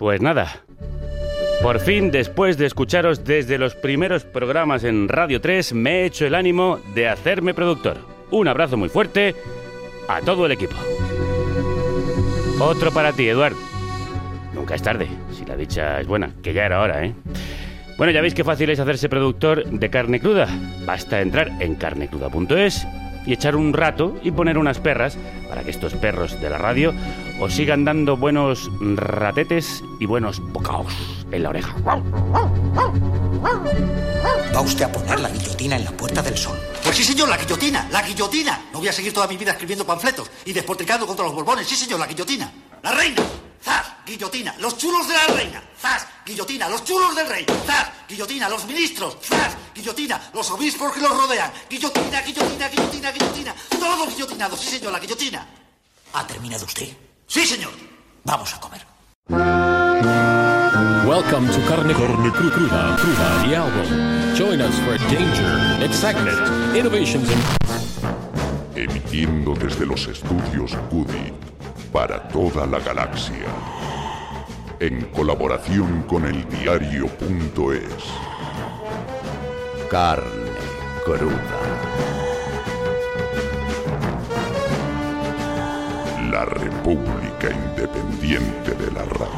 Pues nada. Por fin, después de escucharos desde los primeros programas en Radio 3, me he hecho el ánimo de hacerme productor. Un abrazo muy fuerte a todo el equipo. Otro para ti, Eduard. Nunca es tarde, si la dicha es buena, que ya era hora, ¿eh? Bueno, ya veis qué fácil es hacerse productor de carne cruda. Basta entrar en carnecruda.es y echar un rato y poner unas perras para que estos perros de la radio os sigan dando buenos ratetes y buenos bocaos en la oreja. ¿Va usted a poner la guillotina en la Puerta del Sol? Pues sí, señor, la guillotina, la guillotina. No voy a seguir toda mi vida escribiendo panfletos y despotricando contra los borbones. Sí, señor, la guillotina. La reina. ¡Zas! Guillotina. Los chulos de la reina. ¡Zas! Guillotina. Los chulos del rey. ¡Zas! Guillotina. Los ministros. ¡Zas! Guillotina. Los obispos que los rodean. Guillotina, guillotina, guillotina, guillotina. Todos guillotinados. Sí, señor, la guillotina. ¿Ha terminado usted? Sí, señor. Vamos a comer. Welcome to Carne, Carne Cru- Cruda, Cruda, the album. Join us for danger, excitement, innovations, and emitiendo desde los estudios Cudi para toda la galaxia, en colaboración con el diario.es. Carne cruda. La República Independiente de la Radio.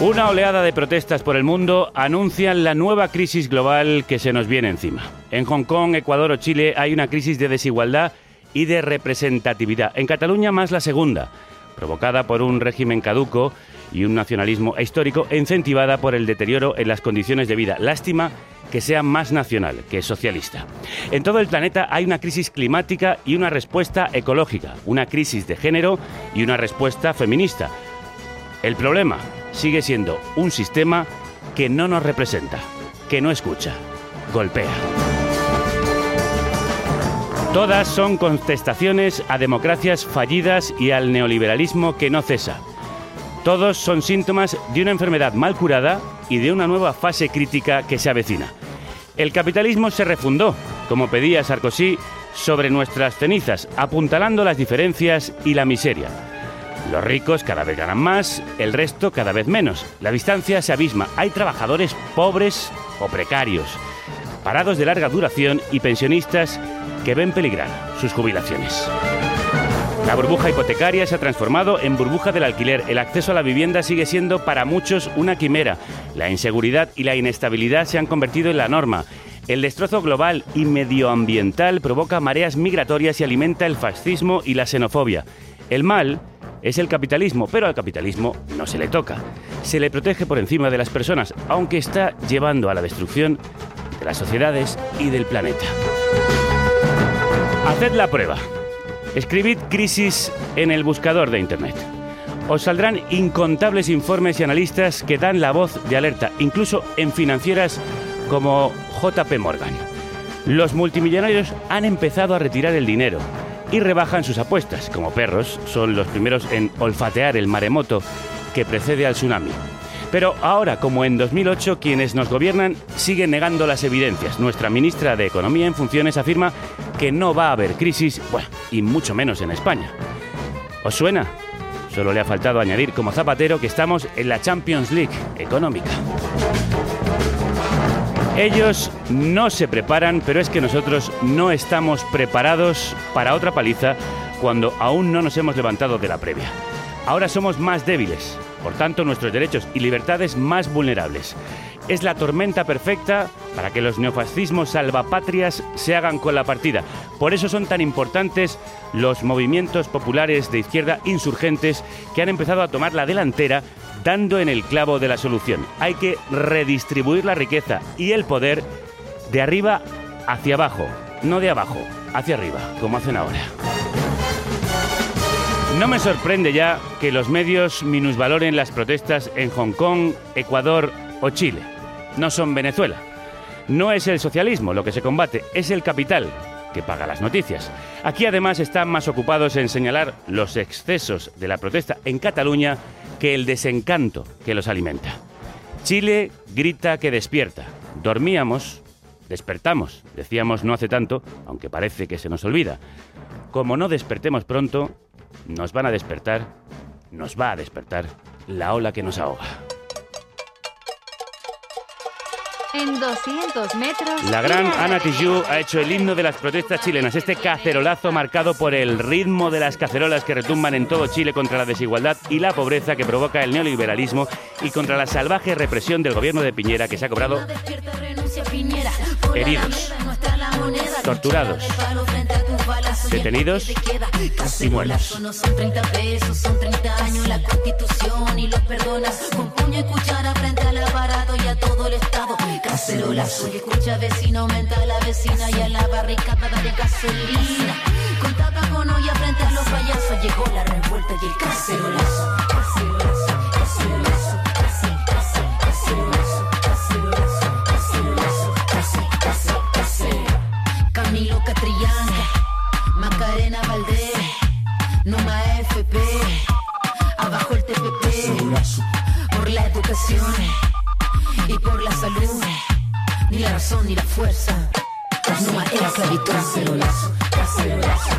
Una oleada de protestas por el mundo anuncian la nueva crisis global que se nos viene encima. En Hong Kong, Ecuador o Chile hay una crisis de desigualdad y de representatividad. En Cataluña más la segunda, provocada por un régimen caduco y un nacionalismo histórico incentivada por el deterioro en las condiciones de vida. Lástima que sea más nacional que socialista. En todo el planeta hay una crisis climática y una respuesta ecológica, una crisis de género y una respuesta feminista. El problema sigue siendo un sistema que no nos representa, que no escucha, golpea. Todas son contestaciones a democracias fallidas y al neoliberalismo que no cesa. Todos son síntomas de una enfermedad mal curada y de una nueva fase crítica que se avecina. El capitalismo se refundó, como pedía Sarkozy, sobre nuestras cenizas, apuntalando las diferencias y la miseria. Los ricos cada vez ganan más, el resto cada vez menos. La distancia se abisma. Hay trabajadores pobres o precarios, parados de larga duración y pensionistas que ven peligrar sus jubilaciones. La burbuja hipotecaria se ha transformado en burbuja del alquiler. El acceso a la vivienda sigue siendo para muchos una quimera. La inseguridad y la inestabilidad se han convertido en la norma. El destrozo global y medioambiental provoca mareas migratorias y alimenta el fascismo y la xenofobia. El mal es el capitalismo, pero al capitalismo no se le toca. Se le protege por encima de las personas, aunque está llevando a la destrucción de las sociedades y del planeta. Haced la prueba. Escribid crisis en el buscador de Internet. Os saldrán incontables informes y analistas que dan la voz de alerta, incluso en financieras como JP Morgan. Los multimillonarios han empezado a retirar el dinero y rebajan sus apuestas. Como perros, son los primeros en olfatear el maremoto que precede al tsunami. Pero ahora, como en 2008, quienes nos gobiernan siguen negando las evidencias. Nuestra ministra de Economía en funciones afirma que no va a haber crisis, y mucho menos en España. ¿Os suena? Solo le ha faltado añadir como zapatero que estamos en la Champions League económica. Ellos no se preparan, pero es que nosotros no estamos preparados para otra paliza cuando aún no nos hemos levantado de la previa. Ahora somos más débiles, por tanto nuestros derechos y libertades más vulnerables. Es la tormenta perfecta para que los neofascismos salvapatrias se hagan con la partida. Por eso son tan importantes los movimientos populares de izquierda insurgentes que han empezado a tomar la delantera dando en el clavo de la solución. Hay que redistribuir la riqueza y el poder de arriba hacia abajo, no de abajo hacia arriba, como hacen ahora. No me sorprende ya que los medios minusvaloren las protestas en Hong Kong, Ecuador o Chile. No son Venezuela. No es el socialismo lo que se combate, es el capital que paga las noticias. Aquí además están más ocupados en señalar los excesos de la protesta en Cataluña que el desencanto que los alimenta. Chile grita que despierta. Dormíamos Despertamos, decíamos no hace tanto, aunque parece que se nos olvida. Como no despertemos pronto, nos van a despertar, nos va a despertar la ola que nos ahoga. En 200 metros. La gran Ana. Tijoux ha hecho el himno de las protestas chilenas, este cacerolazo marcado por el ritmo de las cacerolas que retumban en todo Chile contra la desigualdad y la pobreza que provoca el neoliberalismo y contra la salvaje represión del gobierno de Piñera que se ha cobrado heridos, torturados, detenidos y muertos. No son 30 pesos, son 30 años la constitución y los perdonas con puño y cuchara frente al aparato y a todo el estado. Cacerolazo y escucha vecino, aumenta la vecina y a la barricada de gasolina. Con tapa con olla frente a los payasos llegó la revuelta y el cacerolazo. Cacerolazo, cacerolazo, Valdés, Numa FP, abajo el TPP, por la educación y por la salud, ni la razón ni la fuerza. Numa era esclavitud. Cacerolazo, cacerolazo,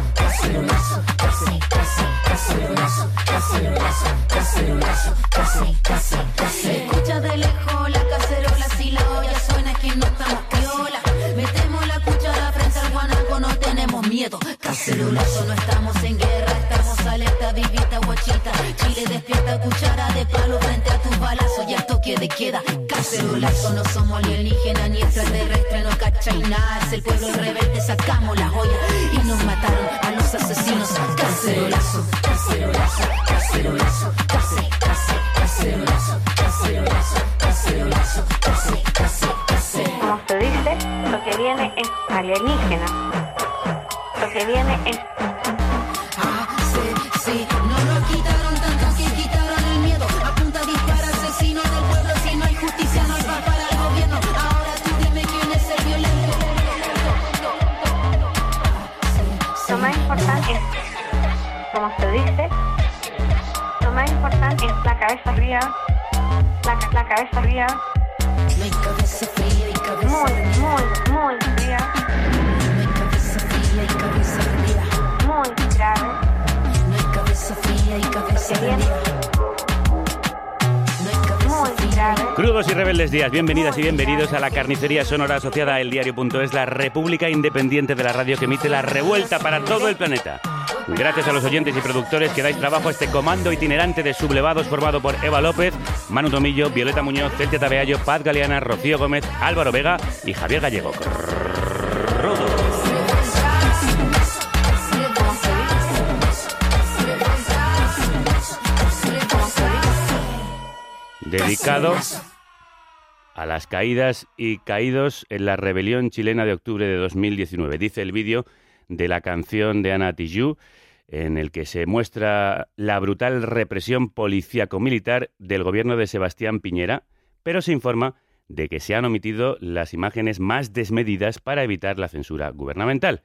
bienvenidas y bienvenidos a la carnicería sonora asociada a eldiario.es, la república independiente de la radio que emite la revuelta para todo el planeta. Gracias a los oyentes y productores que dais trabajo a este comando itinerante de sublevados formado por Eva López, Manu Tomillo, Violeta Muñoz, Celtia Tabeallo, Paz Galeana, Rocío Gómez, Álvaro Vega y Javier Gallego. Dedicado a las caídas y caídos en la rebelión chilena de octubre de 2019. Dice el vídeo de la canción de Ana Tijoux, en el que se muestra la brutal represión policíaco-militar del gobierno de Sebastián Piñera, pero se informa de que se han omitido las imágenes más desmedidas para evitar la censura gubernamental.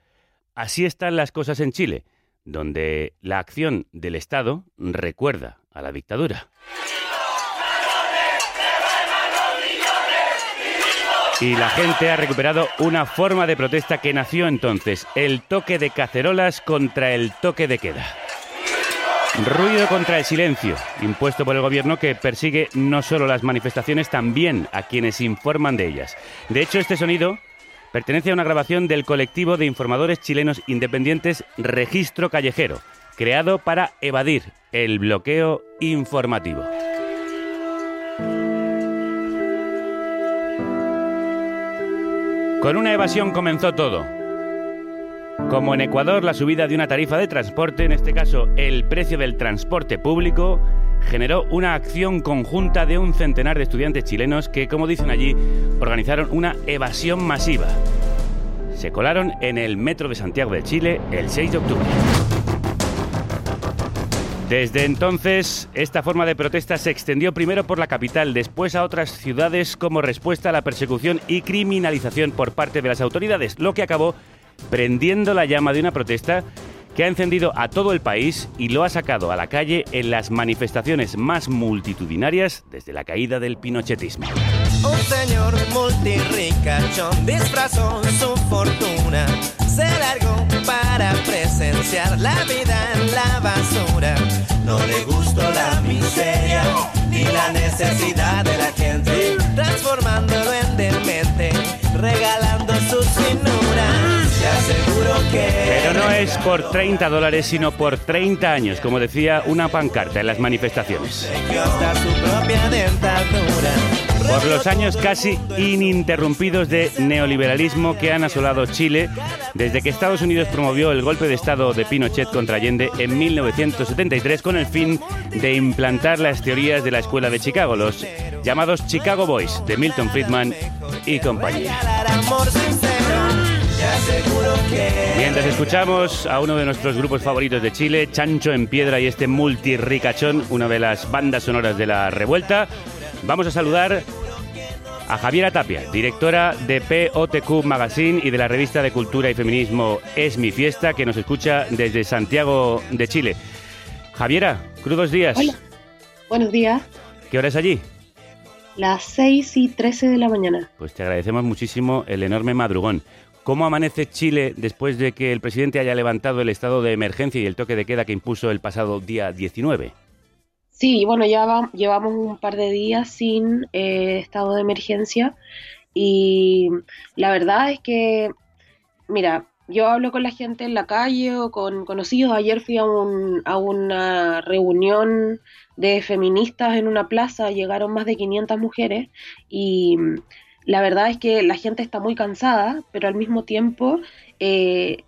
Así están las cosas en Chile, donde la acción del Estado recuerda a la dictadura. Y la gente ha recuperado una forma de protesta que nació entonces, el toque de cacerolas contra el toque de queda. Ruido contra el silencio, impuesto por el gobierno que persigue no solo las manifestaciones, también a quienes informan de ellas. De hecho, este sonido pertenece a una grabación del colectivo de informadores chilenos independientes Registro Callejero, creado para evadir el bloqueo informativo. Con una evasión comenzó todo. Como en Ecuador, la subida de una tarifa de transporte, en este caso el precio del transporte público, generó una acción conjunta de un centenar de estudiantes chilenos que, como dicen allí, organizaron una evasión masiva. Se colaron en el metro de Santiago de Chile el 6 de octubre. Desde entonces, esta forma de protesta se extendió primero por la capital, después a otras ciudades como respuesta a la persecución y criminalización por parte de las autoridades, lo que acabó prendiendo la llama de una protesta que ha encendido a todo el país y lo ha sacado a la calle en las manifestaciones más multitudinarias desde la caída del pinochetismo. Un señor multirricachón disfrazó su fortuna. Se largó para presenciar la vida en la basura. No le gustó la miseria ni la necesidad de la gente, transformándolo en demente, regalando sus finuras. Te aseguro que. Pero no es por 30 dólares, sino por 30 años, como decía una pancarta en las manifestaciones. su propia dentadura. Por los años casi ininterrumpidos de neoliberalismo que han asolado Chile desde que Estados Unidos promovió el golpe de Estado de Pinochet contra Allende en 1973 con el fin de implantar las teorías de la Escuela de Chicago, los llamados Chicago Boys de Milton Friedman y compañía. Mientras escuchamos a uno de nuestros grupos favoritos de Chile, Chancho en Piedra y este multirricachón, una de las bandas sonoras de la revuelta, vamos a saludar a Javiera Tapia, directora de POTQ Magazine y de la revista de cultura y feminismo Es mi fiesta, que nos escucha desde Santiago de Chile. Javiera, crudos días. Hola. Buenos días. ¿Qué hora es allí? Las 6 y 13 de la mañana. Pues te agradecemos muchísimo el enorme madrugón. ¿Cómo amanece Chile después de que el presidente haya levantado el estado de emergencia y el toque de queda que impuso el pasado día 19? Sí, bueno, ya va- llevamos un par de días sin eh, estado de emergencia y la verdad es que, mira, yo hablo con la gente en la calle o con conocidos. Ayer fui a, un, a una reunión de feministas en una plaza, llegaron más de 500 mujeres y la verdad es que la gente está muy cansada, pero al mismo tiempo... eh,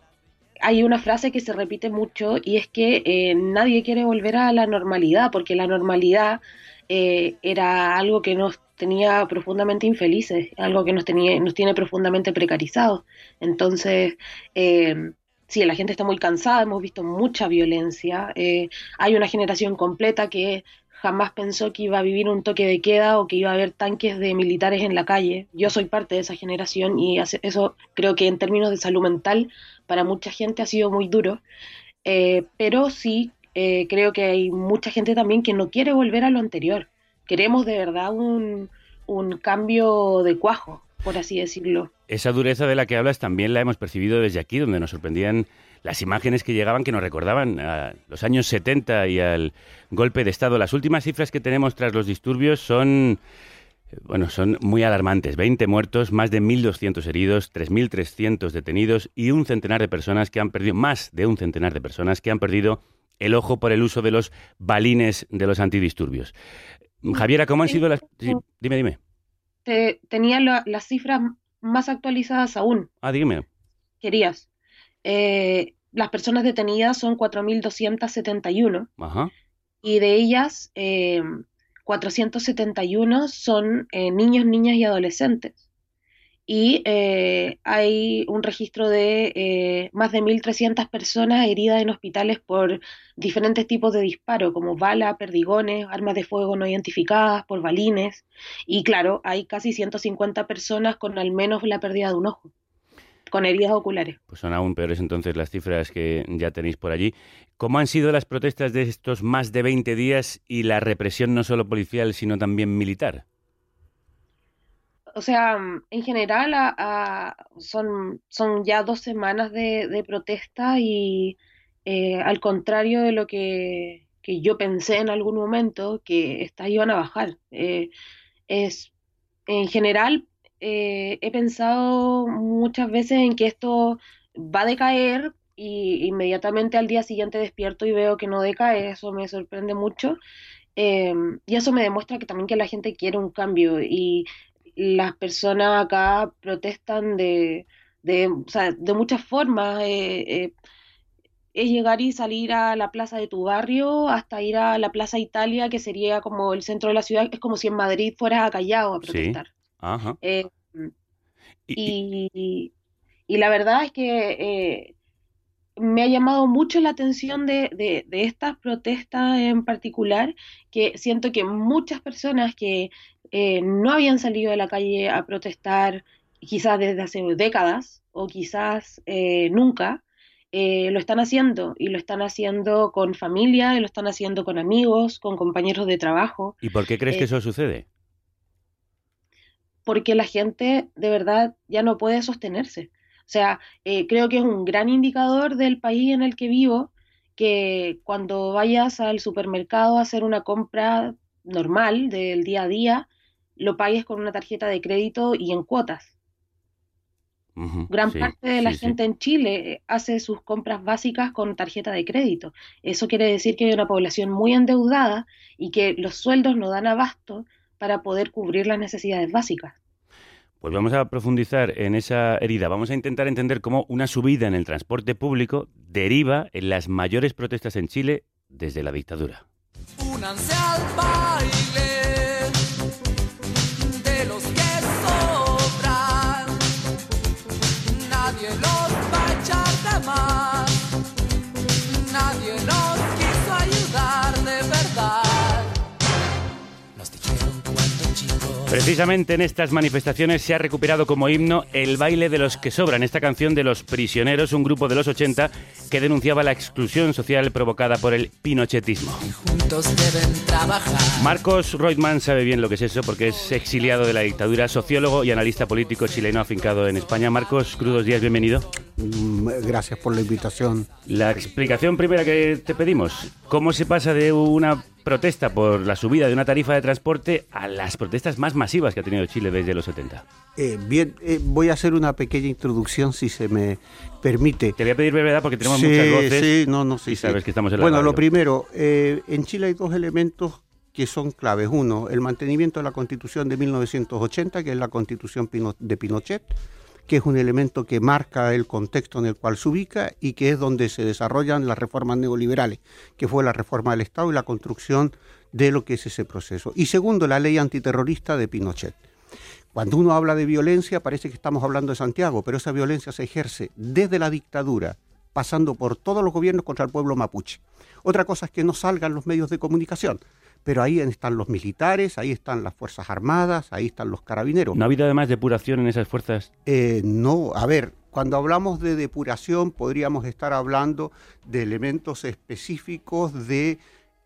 hay una frase que se repite mucho y es que eh, nadie quiere volver a la normalidad, porque la normalidad eh, era algo que nos tenía profundamente infelices, algo que nos, tenía, nos tiene profundamente precarizados. Entonces, eh, sí, la gente está muy cansada, hemos visto mucha violencia, eh, hay una generación completa que jamás pensó que iba a vivir un toque de queda o que iba a haber tanques de militares en la calle. Yo soy parte de esa generación y eso creo que en términos de salud mental para mucha gente ha sido muy duro, Eh, pero sí eh, creo que hay mucha gente también que no quiere volver a lo anterior. Queremos de verdad un, un cambio de cuajo, por así decirlo. Esa dureza de la que hablas también la hemos percibido desde aquí, donde nos sorprendían las imágenes que llegaban que nos recordaban a los años 70 y al golpe de Estado. Las últimas cifras que tenemos tras los disturbios son, bueno, son muy alarmantes. 20 muertos, más de 1.200 heridos, 3.300 detenidos y un centenar de personas que han perdido, más de un centenar de personas que han perdido el ojo por el uso de los balines de los antidisturbios. Javiera, ¿cómo han sido las...? sí, dime, dime. Te- tenía la- las cifras más actualizadas aún. Ah, dime. Querías. Eh, las personas detenidas son 4.271 Ajá. y de ellas eh, 471 son eh, niños, niñas y adolescentes. Y eh, hay un registro de eh, más de 1.300 personas heridas en hospitales por diferentes tipos de disparo, como bala, perdigones, armas de fuego no identificadas, por balines. Y claro, hay casi 150 personas con al menos la pérdida de un ojo, con heridas oculares. Pues son aún peores entonces las cifras que ya tenéis por allí. ¿Cómo han sido las protestas de estos más de 20 días y la represión no solo policial, sino también militar? O sea, en general a- a- son, son ya dos semanas de, de protesta y eh, al contrario de lo que, que yo pensé en algún momento, que estas iban a bajar. Eh, es, en general, eh, he pensado muchas veces en que esto va a decaer y inmediatamente al día siguiente despierto y veo que no decae, eso me sorprende mucho. Eh, y eso me demuestra que también que la gente quiere un cambio y las personas acá protestan de, de, o sea, de muchas formas. eh, eh, es llegar y salir a la plaza de tu barrio hasta ir a la Plaza Italia, que sería como el centro de la ciudad. Es como si en Madrid fueras a Callao a Sí. Ajá. Eh, y, y la verdad es que eh, me ha llamado mucho la atención de, de- de estas protestas en particular, que siento que muchas personas que eh, no habían salido de la calle a protestar quizás desde hace décadas o quizás eh, nunca, eh, lo están haciendo y lo están haciendo con familia, y lo están haciendo con amigos, con compañeros de trabajo. ¿Y por qué crees que eso sucede? Porque la gente de verdad ya no puede sostenerse. O sea, eh, creo que es un gran indicador del país en el que vivo que cuando vayas al supermercado a hacer una compra normal del día a día, lo pagues con una tarjeta de crédito y en cuotas. Gran sí, parte de la sí, sí. gente en Chile hace sus compras básicas con tarjeta de crédito. Eso quiere decir que hay una población muy endeudada y que los sueldos no dan abasto para poder cubrir las necesidades básicas. Pues vamos a profundizar en esa herida. Vamos a intentar entender cómo una subida en el transporte público deriva en las mayores protestas en Chile desde la dictadura. Únanse al baile Precisamente en estas manifestaciones se ha recuperado como himno el baile de los que sobran, esta canción de los prisioneros, un grupo de los 80 que denunciaba la exclusión social provocada por el pinochetismo. Juntos deben trabajar. Marcos Reutemann sabe bien lo que es eso porque es exiliado de la dictadura, sociólogo y analista político chileno afincado en España. Marcos, crudos días, bienvenido. Mm, Gracias por la invitación. La explicación primera que te pedimos, ¿cómo se pasa de una protesta por la subida de una tarifa de transporte a las protestas más masivas que ha tenido Chile desde los 70? Eh, bien, eh, voy a hacer una pequeña introducción, si se me permite. Te voy a pedir brevedad porque tenemos Sí, muchas voces. sí, no, no, sí, y sí. sabes que estamos en la Bueno, radio. lo primero, eh, en Chile hay dos elementos que son claves. Uno, el mantenimiento de la constitución de 1980, que es la constitución de Pinochet, que es un elemento que marca el contexto en el cual se ubica y que es donde se desarrollan las reformas neoliberales, que fue la reforma del Estado y la construcción de lo que es ese proceso. Y segundo, la ley antiterrorista de Pinochet. Cuando uno habla de violencia parece que estamos hablando de Santiago, pero esa violencia se ejerce desde la dictadura, pasando por todos los gobiernos contra el pueblo mapuche. Otra cosa es que no salgan los medios de comunicación, pero ahí están los militares, ahí están las Fuerzas Armadas, ahí están los carabineros. ¿No ha habido además depuración en esas fuerzas? Eh, no, a ver, cuando hablamos de depuración podríamos estar hablando de elementos específicos de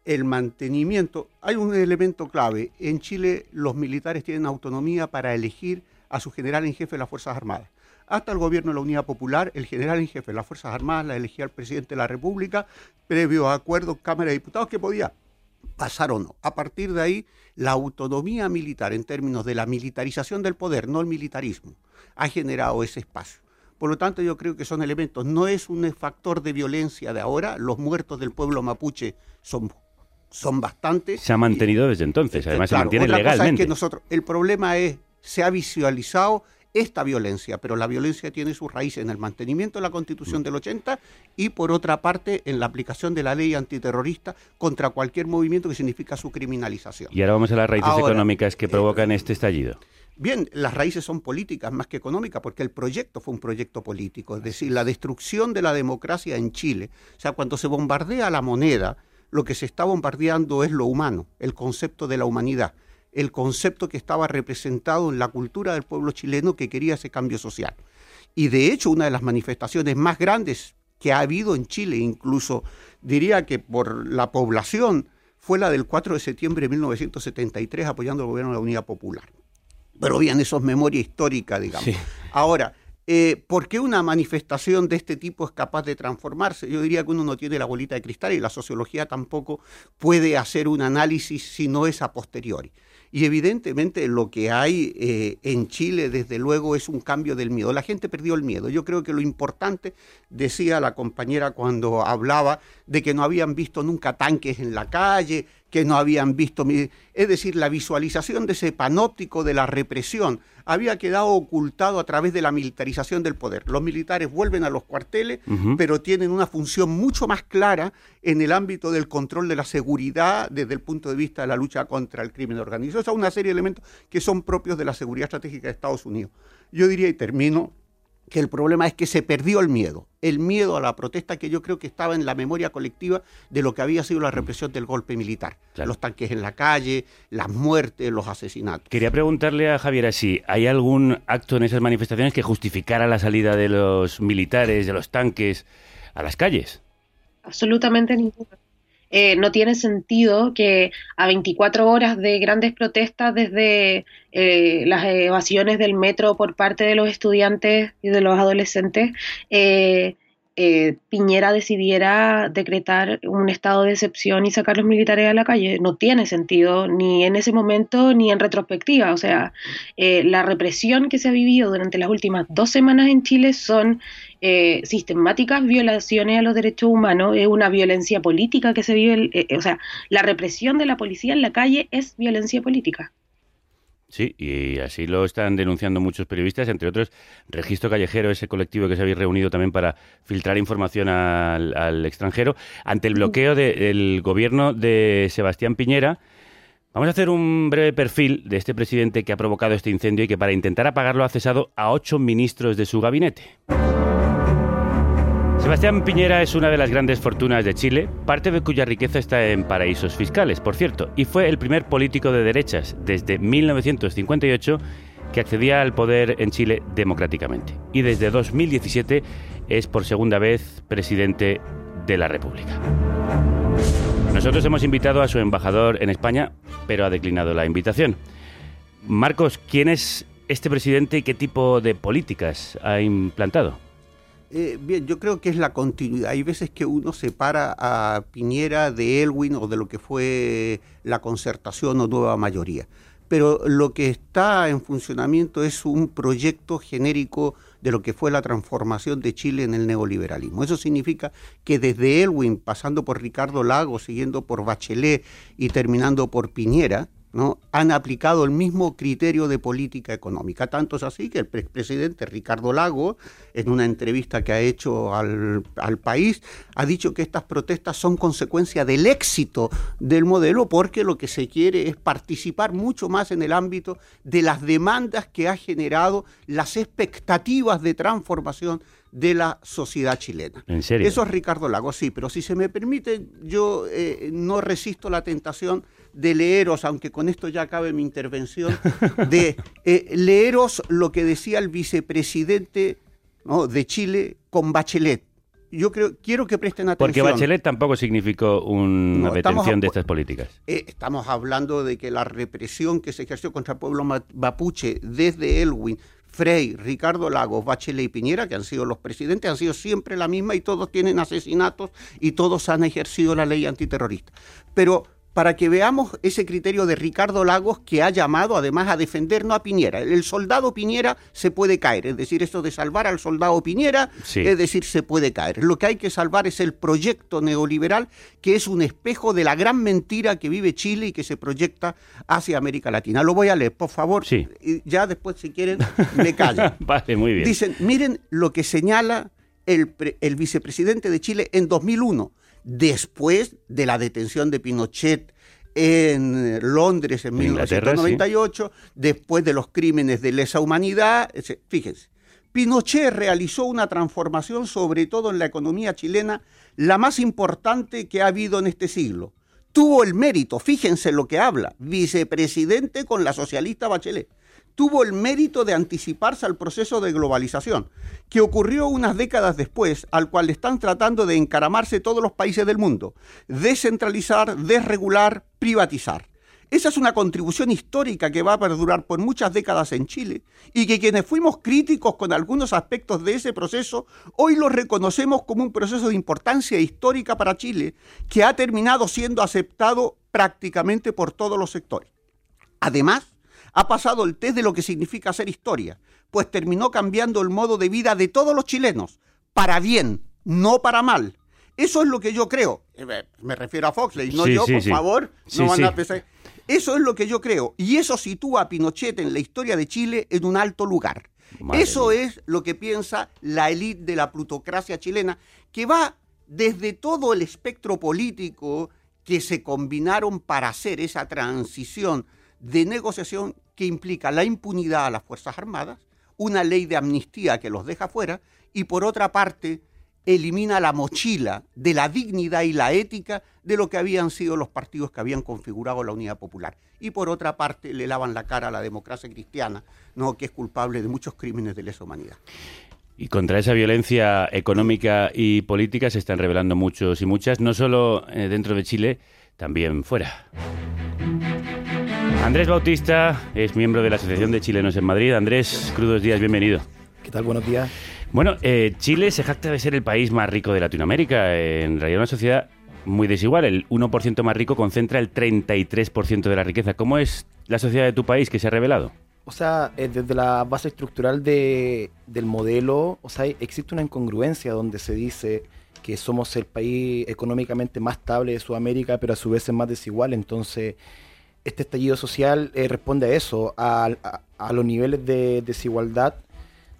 el mantenimiento. Hay un elemento clave. En Chile los militares tienen autonomía para elegir a su general en jefe de las Fuerzas Armadas. Hasta el gobierno de la Unidad Popular, el general en jefe de las Fuerzas Armadas la elegía el presidente de la República, previo a acuerdo Cámara de Diputados que podía pasar o no. A partir de ahí, la autonomía militar en términos de la militarización del poder, no el militarismo, ha generado ese espacio. Por lo tanto, yo creo que son elementos. No es un factor de violencia de ahora. Los muertos del pueblo mapuche son, son bastantes. Se ha mantenido desde entonces, además Claro, se mantiene otra cosa es legalmente. que nosotros, el problema es, se ha visualizado esta violencia, pero la violencia tiene sus raíces en el mantenimiento de la Constitución del 80 y por otra parte en la aplicación de la ley antiterrorista contra cualquier movimiento que significa su criminalización. Y ahora vamos a las raíces Ahora, económicas que provocan este estallido. Bien, las raíces son políticas más que económicas, porque el proyecto fue un proyecto político, es decir, la destrucción de la democracia en Chile. O sea, cuando se bombardea la moneda, lo que se está bombardeando es lo humano, el concepto de la humanidad, el concepto que estaba representado en la cultura del pueblo chileno que quería ese cambio social. Y de hecho, una de las manifestaciones más grandes que ha habido en Chile, incluso diría que por la población, fue la del 4 de septiembre de 1973 apoyando al gobierno de la Unidad Popular. Pero bien, eso es memoria histórica, digamos. Sí. Ahora, eh, ¿por qué una manifestación de este tipo es capaz de transformarse? Yo diría que uno no tiene la bolita de cristal y la sociología tampoco puede hacer un análisis si no es a posteriori. Y evidentemente lo que hay eh, en Chile, desde luego, es un cambio del miedo. La gente perdió el miedo. Yo creo que lo importante, decía la compañera cuando hablaba, de que no habían visto nunca tanques en la calle, que no habían visto, mi- es decir, la visualización de ese panóptico de la represión había quedado ocultado a través de la militarización del poder. Los militares vuelven a los cuarteles, pero tienen una función mucho más clara en el ámbito del control de la seguridad desde el punto de vista de la lucha contra el crimen organizado. O sea, una serie de elementos que son propios de la seguridad estratégica de Estados Unidos. Yo diría, y termino, que el problema es que se perdió el miedo, el miedo a la protesta que yo creo que estaba en la memoria colectiva de lo que había sido la represión del golpe militar. Claro. Los tanques en la calle, las muertes, los asesinatos. Quería preguntarle a Javier si hay algún acto en esas manifestaciones que justificara la salida de los militares, de los tanques, a las calles. Absolutamente ninguno. Eh, no tiene sentido que a 24 horas de grandes protestas desde eh, las evasiones del metro por parte de los estudiantes y de los adolescentes, eh, eh, Piñera decidiera decretar un estado de excepción y sacar los militares a la calle. No tiene sentido ni en ese momento ni en retrospectiva. O sea, la represión que se ha vivido durante las últimas dos semanas en Chile son eh, sistemáticas violaciones a los derechos humanos, es una violencia política que se vive, o sea, la represión de la policía en la calle es violencia política. Sí, y así lo están denunciando muchos periodistas, entre otros Registro Callejero, ese colectivo que se habéis reunido también para filtrar información al, extranjero, ante el bloqueo del gobierno de Sebastián Piñera. Vamos a hacer un breve perfil de este presidente que ha provocado este incendio y que para intentar apagarlo ha cesado a ocho ministros de su gabinete. Sebastián Piñera es una de las grandes fortunas de Chile, parte de cuya riqueza está en paraísos fiscales, por cierto, y fue el primer político de derechas desde 1958 que accedía al poder en Chile democráticamente. Y desde 2017 es por segunda vez presidente de la República. Nosotros hemos invitado a su embajador en España, pero ha declinado la invitación. Marcos, ¿quién es este presidente y qué tipo de políticas ha implantado? Eh, bien, yo creo que es la continuidad. Hay veces que uno separa a Piñera de Elwin o de lo que fue la concertación o nueva mayoría. Pero lo que está en funcionamiento es un proyecto genérico de lo que fue la transformación de Chile en el neoliberalismo. Eso significa que desde Elwin, pasando por Ricardo Lago, siguiendo por Bachelet y terminando por Piñera, han aplicado el mismo criterio de política económica. Tanto es así que el presidente Ricardo Lago, en una entrevista que ha hecho al, al, país, ha dicho que estas protestas son consecuencia del éxito del modelo porque lo que se quiere es participar mucho más en el ámbito de las demandas que ha generado las expectativas de transformación de la sociedad chilena. ¿En serio? Eso es Ricardo Lago, sí, pero si se me permite, yo eh, no resisto la tentación de leeros, aunque con esto ya acabe mi intervención, de eh, leeros lo que decía el vicepresidente de Chile con Bachelet. Yo creo, quiero que presten atención. Porque Bachelet tampoco significó una detención de estas políticas. Eh, estamos hablando de que la represión que se ejerció contra el pueblo mapuche desde Elwin Frey, Ricardo Lagos, Bachelet y Piñera, que han sido los presidentes, han sido siempre la misma y todos tienen asesinatos y todos han ejercido la ley antiterrorista. Pero para que veamos ese criterio de Ricardo Lagos que ha llamado además a defendernos a Piñera. El soldado Piñera se puede caer, es decir, esto de salvar al soldado Piñera, es decir, se puede caer. Lo que hay que salvar es el proyecto neoliberal, que es un espejo de la gran mentira que vive Chile y que se proyecta hacia América Latina. Lo voy a leer, por favor. Sí. Y ya después, si quieren, me callan. vale, muy bien. Dicen, miren lo que señala el, el vicepresidente de Chile en 2001 después de la detención de Pinochet en Londres en 1998, después de los crímenes de lesa humanidad. Fíjense, Pinochet realizó una transformación, sobre todo en la economía chilena, la más importante que ha habido en este siglo. Tuvo el mérito, fíjense lo que habla, vicepresidente con la socialista Bachelet tuvo el mérito de anticiparse al proceso de globalización, que ocurrió unas décadas después, al cual están tratando de encaramarse todos los países del mundo, descentralizar, desregular, privatizar. Esa es una contribución histórica que va a perdurar por muchas décadas en Chile y que quienes fuimos críticos con algunos aspectos de ese proceso, hoy lo reconocemos como un proceso de importancia histórica para Chile que ha terminado siendo aceptado prácticamente por todos los sectores. Además, ha pasado el test de lo que significa hacer historia, pues terminó cambiando el modo de vida de todos los chilenos, para bien, no para mal. Eso es lo que yo creo. Eh, me refiero a Foxley, no yo, por favor, no van a pensar. Eso es lo que yo creo. Y eso sitúa a Pinochet en la historia de Chile en un alto lugar. eso es lo que piensa la élite de la plutocracia chilena, que va desde todo el espectro político que se combinaron para hacer esa transición de negociación que implica la impunidad a las Fuerzas Armadas, una ley de amnistía que los deja fuera y por otra parte elimina la mochila de la dignidad y la ética de lo que habían sido los partidos que habían configurado la Unidad Popular. Y por otra parte le lavan la cara a la democracia cristiana, no que es culpable de muchos crímenes de lesa humanidad. Y contra esa violencia económica y política se están revelando muchos y muchas, no solo eh, dentro de Chile, también fuera. Andrés Bautista es miembro de la Asociación de Chilenos en Madrid. Andrés, crudos días, bienvenido. ¿Qué tal? Buenos días. Bueno, eh, Chile se jacta de ser el país más rico de Latinoamérica. En realidad una sociedad muy desigual. El 1% más rico concentra el 33% de la riqueza. ¿Cómo es la sociedad de tu país que se ha revelado? O sea, eh, desde la base estructural de, del modelo, o sea, existe una incongruencia donde se dice que somos el país económicamente más estable de Sudamérica, pero a su vez es más desigual. Entonces, este estallido social eh, responde a eso, a, los niveles de desigualdad,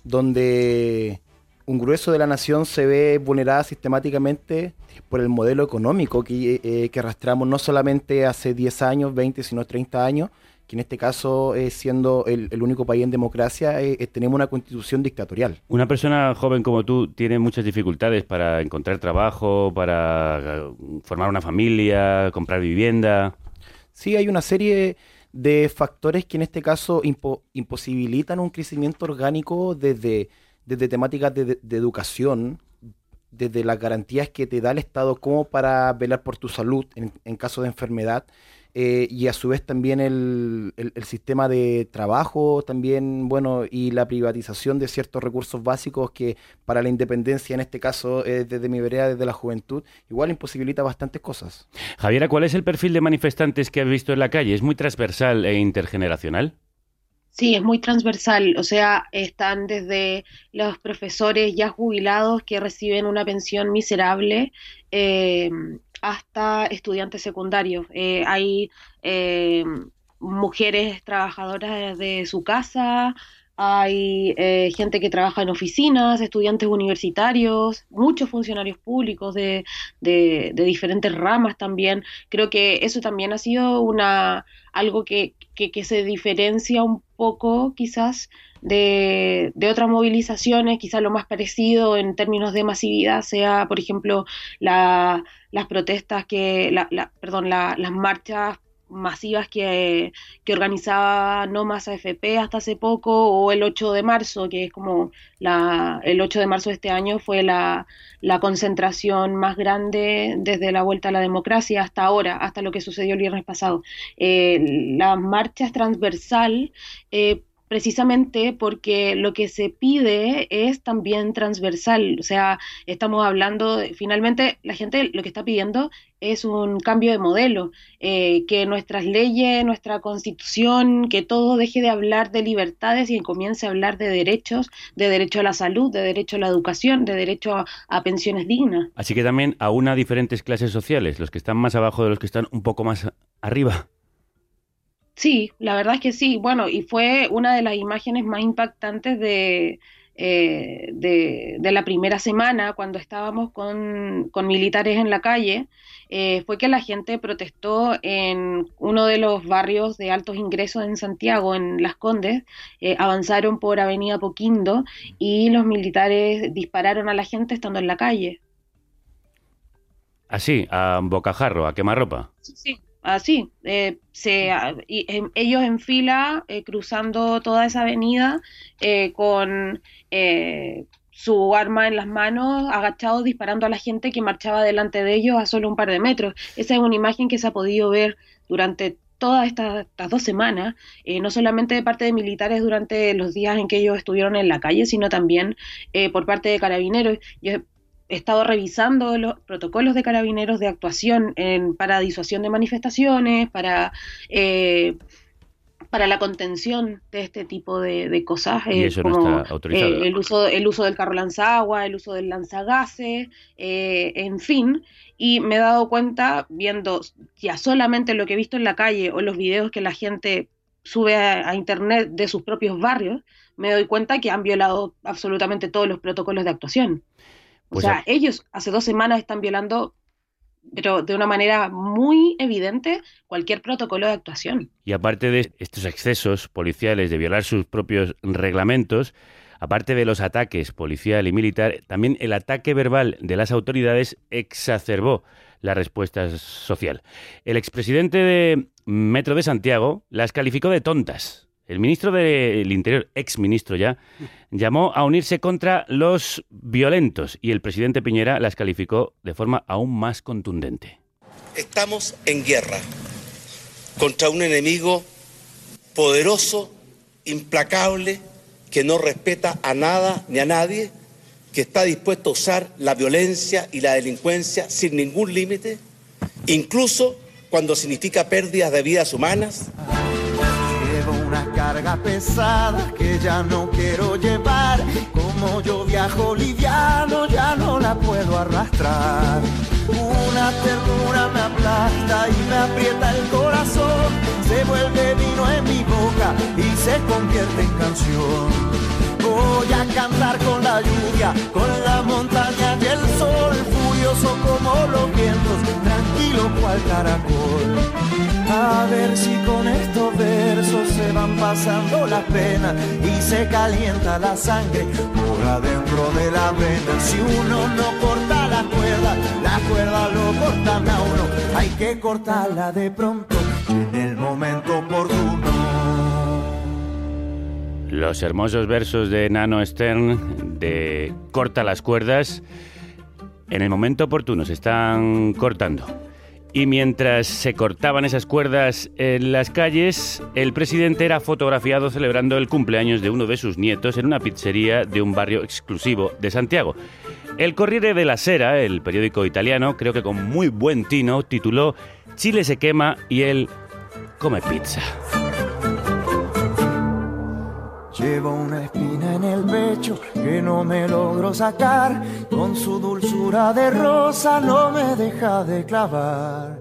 donde un grueso de la nación se ve vulnerada sistemáticamente por el modelo económico que, eh, que arrastramos no solamente hace 10 años, 20, sino 30 años, que en este caso, eh, siendo el, el único país en democracia, eh, eh, tenemos una constitución dictatorial. Una persona joven como tú tiene muchas dificultades para encontrar trabajo, para eh, formar una familia, comprar vivienda. Sí, hay una serie de factores que en este caso impo- imposibilitan un crecimiento orgánico desde, desde temáticas de, educación, desde las garantías que te da el Estado como para velar por tu salud en caso de enfermedad, eh, y a su vez también el, el- el sistema de trabajo, también, bueno, y la privatización de ciertos recursos básicos que para la independencia, en este caso, eh, desde mi vereda, desde la juventud, igual imposibilita bastantes cosas. Javiera, ¿cuál es el perfil de manifestantes que has visto en la calle? ¿Es muy transversal e intergeneracional? Sí, es muy transversal, o sea, están desde los profesores ya jubilados que reciben una pensión miserable eh, hasta estudiantes secundarios. Eh, hay eh, mujeres trabajadoras de su casa, hay eh, gente que trabaja en oficinas, estudiantes universitarios, muchos funcionarios públicos de, de, de diferentes ramas también. Creo que eso también ha sido una algo que, que, que se diferencia un poco quizás de, otras movilizaciones, quizás lo más parecido en términos de masividad sea, por ejemplo, la, las protestas que, la, la- perdón, la- las marchas masivas que, que organizaba No Más AFP hasta hace poco, o el 8 de marzo, que es como la, el 8 de marzo de este año fue la, concentración más grande desde la vuelta a la democracia hasta ahora, hasta lo que sucedió el viernes pasado. Eh, la marcha transversal. eh, precisamente porque lo que se pide es también transversal, o sea, estamos hablando, finalmente la gente lo que está pidiendo es un cambio de modelo, eh, que nuestras leyes, nuestra constitución, que todo deje de hablar de libertades y comience a hablar de derechos, de derecho a la salud, de derecho a la educación, de derecho a, a pensiones dignas. Así que también aúna diferentes clases sociales, los que están más abajo de los que están un poco más arriba. Sí, la verdad es que sí. Bueno, y fue una de las imágenes más impactantes de, eh, de, de la primera semana cuando estábamos con, con militares en la calle. eh, fue que la gente protestó en uno de los barrios de altos ingresos en Santiago, en Las Condes. eh, avanzaron por Avenida Poquindo y los militares dispararon a la gente estando en la calle. Así, a bocajarro, a quemarropa. Sí, sí. Así, eh, se, a- y, em, ellos en fila, eh, cruzando toda esa avenida, eh, con eh, su arma en las manos, agachados, disparando a la gente que marchaba delante de ellos a solo un par de metros. Esa es una imagen que se ha podido ver durante todas estas, estas dos semanas, eh, no solamente de parte de militares durante los días en que ellos estuvieron en la calle, sino también eh, por parte de carabineros. Yo he estado revisando los protocolos de carabineros de actuación en- para disuasión de manifestaciones, para, eh, para la contención de este tipo de, de cosas, Y eh, eso no está autorizado. eh, el, uso, el uso del carro lanzagua, el uso del lanzagases, eh, en fin. Y me he dado cuenta, viendo ya solamente lo que he visto en la calle o los videos que la gente sube a, a internet de sus propios barrios, me doy cuenta que han violado absolutamente todos los protocolos de actuación. O Pues sea, ellos hace dos semanas están violando, pero de una manera muy evidente, cualquier protocolo de actuación. Y aparte de estos excesos policiales de violar sus propios reglamentos, aparte de los ataques policial y militar, también el ataque verbal de las autoridades exacerbó la respuesta social. El expresidente de Metro de Santiago las calificó de tontas. El ministro del Interior, ex ministro ya, llamó a unirse contra los violentos y el presidente Piñera las calificó de forma aún más contundente. Estamos en guerra contra un enemigo poderoso, implacable, que no respeta a nada ni a nadie, que está dispuesto a usar la violencia y la delincuencia sin ningún límite, incluso cuando significa pérdidas de vidas humanas. Una carga pesada que ya no quiero llevar. Como yo viajo liviano, ya no la puedo arrastrar. Una ternura me aplasta y me aprieta el corazón. Se vuelve vino en mi boca y se convierte en canción. Voy a cantar con la lluvia, con la montaña y el sol, furioso como los vientos, tranquilo cual caracol. A ver si con estos versos se van pasando las penas y se calienta la sangre por adentro de la vena. Si uno no corta la cuerda, la cuerda lo cortan a uno. Hay que cortarla de pronto en el momento oportuno. Los hermosos versos de Nano Stern de Corta las cuerdas en el momento oportuno se están cortando. Y mientras se cortaban esas cuerdas en las calles, el presidente era fotografiado celebrando el cumpleaños de uno de sus nietos en una pizzería de un barrio exclusivo de Santiago. El Corriere della Sera, el periódico italiano, creo que con muy buen tino, tituló Chile se quema y él come pizza. Llevo una espina en el pecho que no me logro sacar, con su dulzura de rosa no me deja de clavar.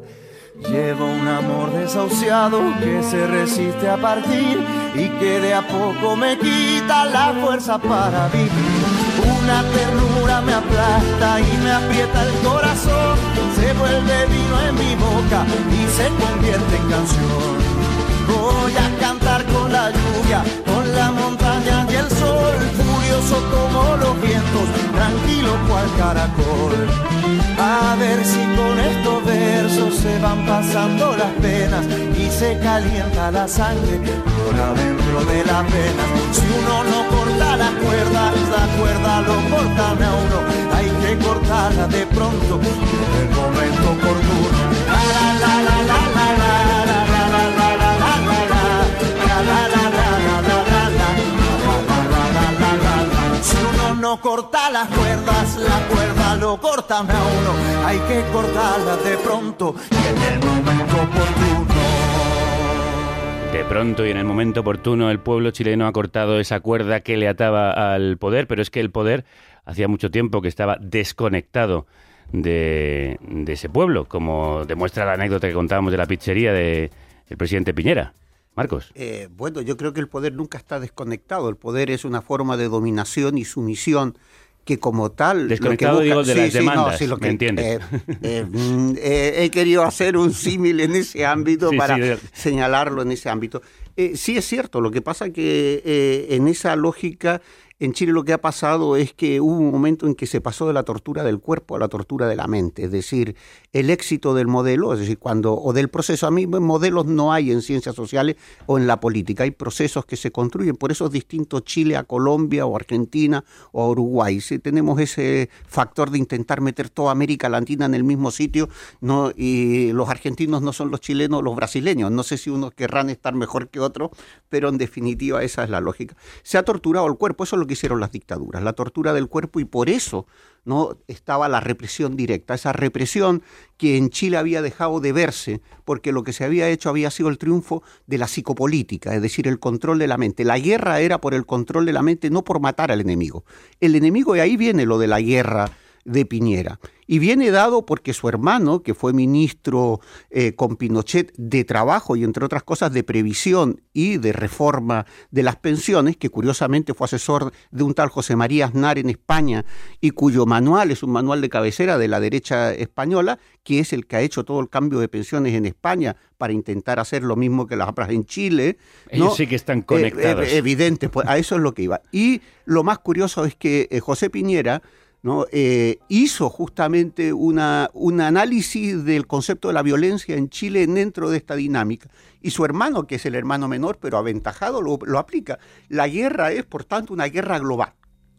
Llevo un amor desahuciado que se resiste a partir y que de a poco me quita la fuerza para vivir. Una ternura me aplasta y me aprieta el corazón, se vuelve vino en mi boca y se convierte en canción. Voy a cantar con la lluvia, con la furioso como los vientos, tranquilo cual caracol. A ver si con estos versos se van pasando las penas y se calienta la sangre que flora dentro de las venas. Si uno no corta la cuerda, la cuerda lo cortan a uno. Hay que cortarla de pronto, el momento oportuno. la la la la la. la. No corta las cuerdas, la cuerda lo cortan a uno. Hay que cortarla de pronto y en el momento oportuno. De pronto y en el momento oportuno el pueblo chileno ha cortado esa cuerda que le ataba al poder, pero es que el poder hacía mucho tiempo que estaba desconectado de, de ese pueblo, como demuestra la anécdota que contábamos de la pizzería del presidente Piñera. Marcos. Eh, bueno, yo creo que el poder nunca está desconectado. El poder es una forma de dominación y sumisión que como tal... lo que Desconectado, busca- digo, de Sí, las sí, no, demandas, sí, lo ¿me que- entiendes? eh, eh, mm, he querido hacer un símil en ese ámbito para señalarlo en ese ámbito. Sí es cierto, lo que pasa que en esa lógica en Chile lo que ha pasado es que hubo un momento en que se pasó de la tortura del cuerpo a la tortura de la mente, es decir, el éxito del modelo, es decir, cuando o del proceso, a mí modelos no hay en ciencias sociales o en la política, hay procesos que se construyen, por eso es distinto Chile a Colombia o Argentina o a Uruguay, si tenemos ese factor de intentar meter toda América Latina en el mismo sitio, y los argentinos no son los chilenos los brasileños, no sé si unos querrán estar mejor que otros, pero en definitiva esa es la lógica. Se ha torturado el cuerpo, eso es lo que hicieron las dictaduras, la tortura del cuerpo y por eso no estaba la represión directa, esa represión que en Chile había dejado de verse porque lo que se había hecho había sido el triunfo de la psicopolítica, es decir, el control de la mente. La guerra era por el control de la mente, no por matar al enemigo. El enemigo, y ahí viene lo de la guerra de Piñera. Y viene dado porque su hermano, que fue ministro eh, con Pinochet de Trabajo y entre otras cosas de previsión y de reforma de las pensiones, que curiosamente fue asesor de un tal José María Aznar en España y cuyo manual es un manual de cabecera de la derecha española, que es el que ha hecho todo el cambio de pensiones en España para intentar hacer lo mismo que las otras en Chile. Ellos sí que están conectados. Eh, evidente, pues a eso es lo que iba. Y lo más curioso es que eh, José Piñera ¿no? Eh, hizo justamente una, un análisis del concepto de la violencia en Chile dentro de esta dinámica. Y su hermano, que es el hermano menor, pero aventajado, lo, lo aplica. La guerra es, por tanto, una guerra global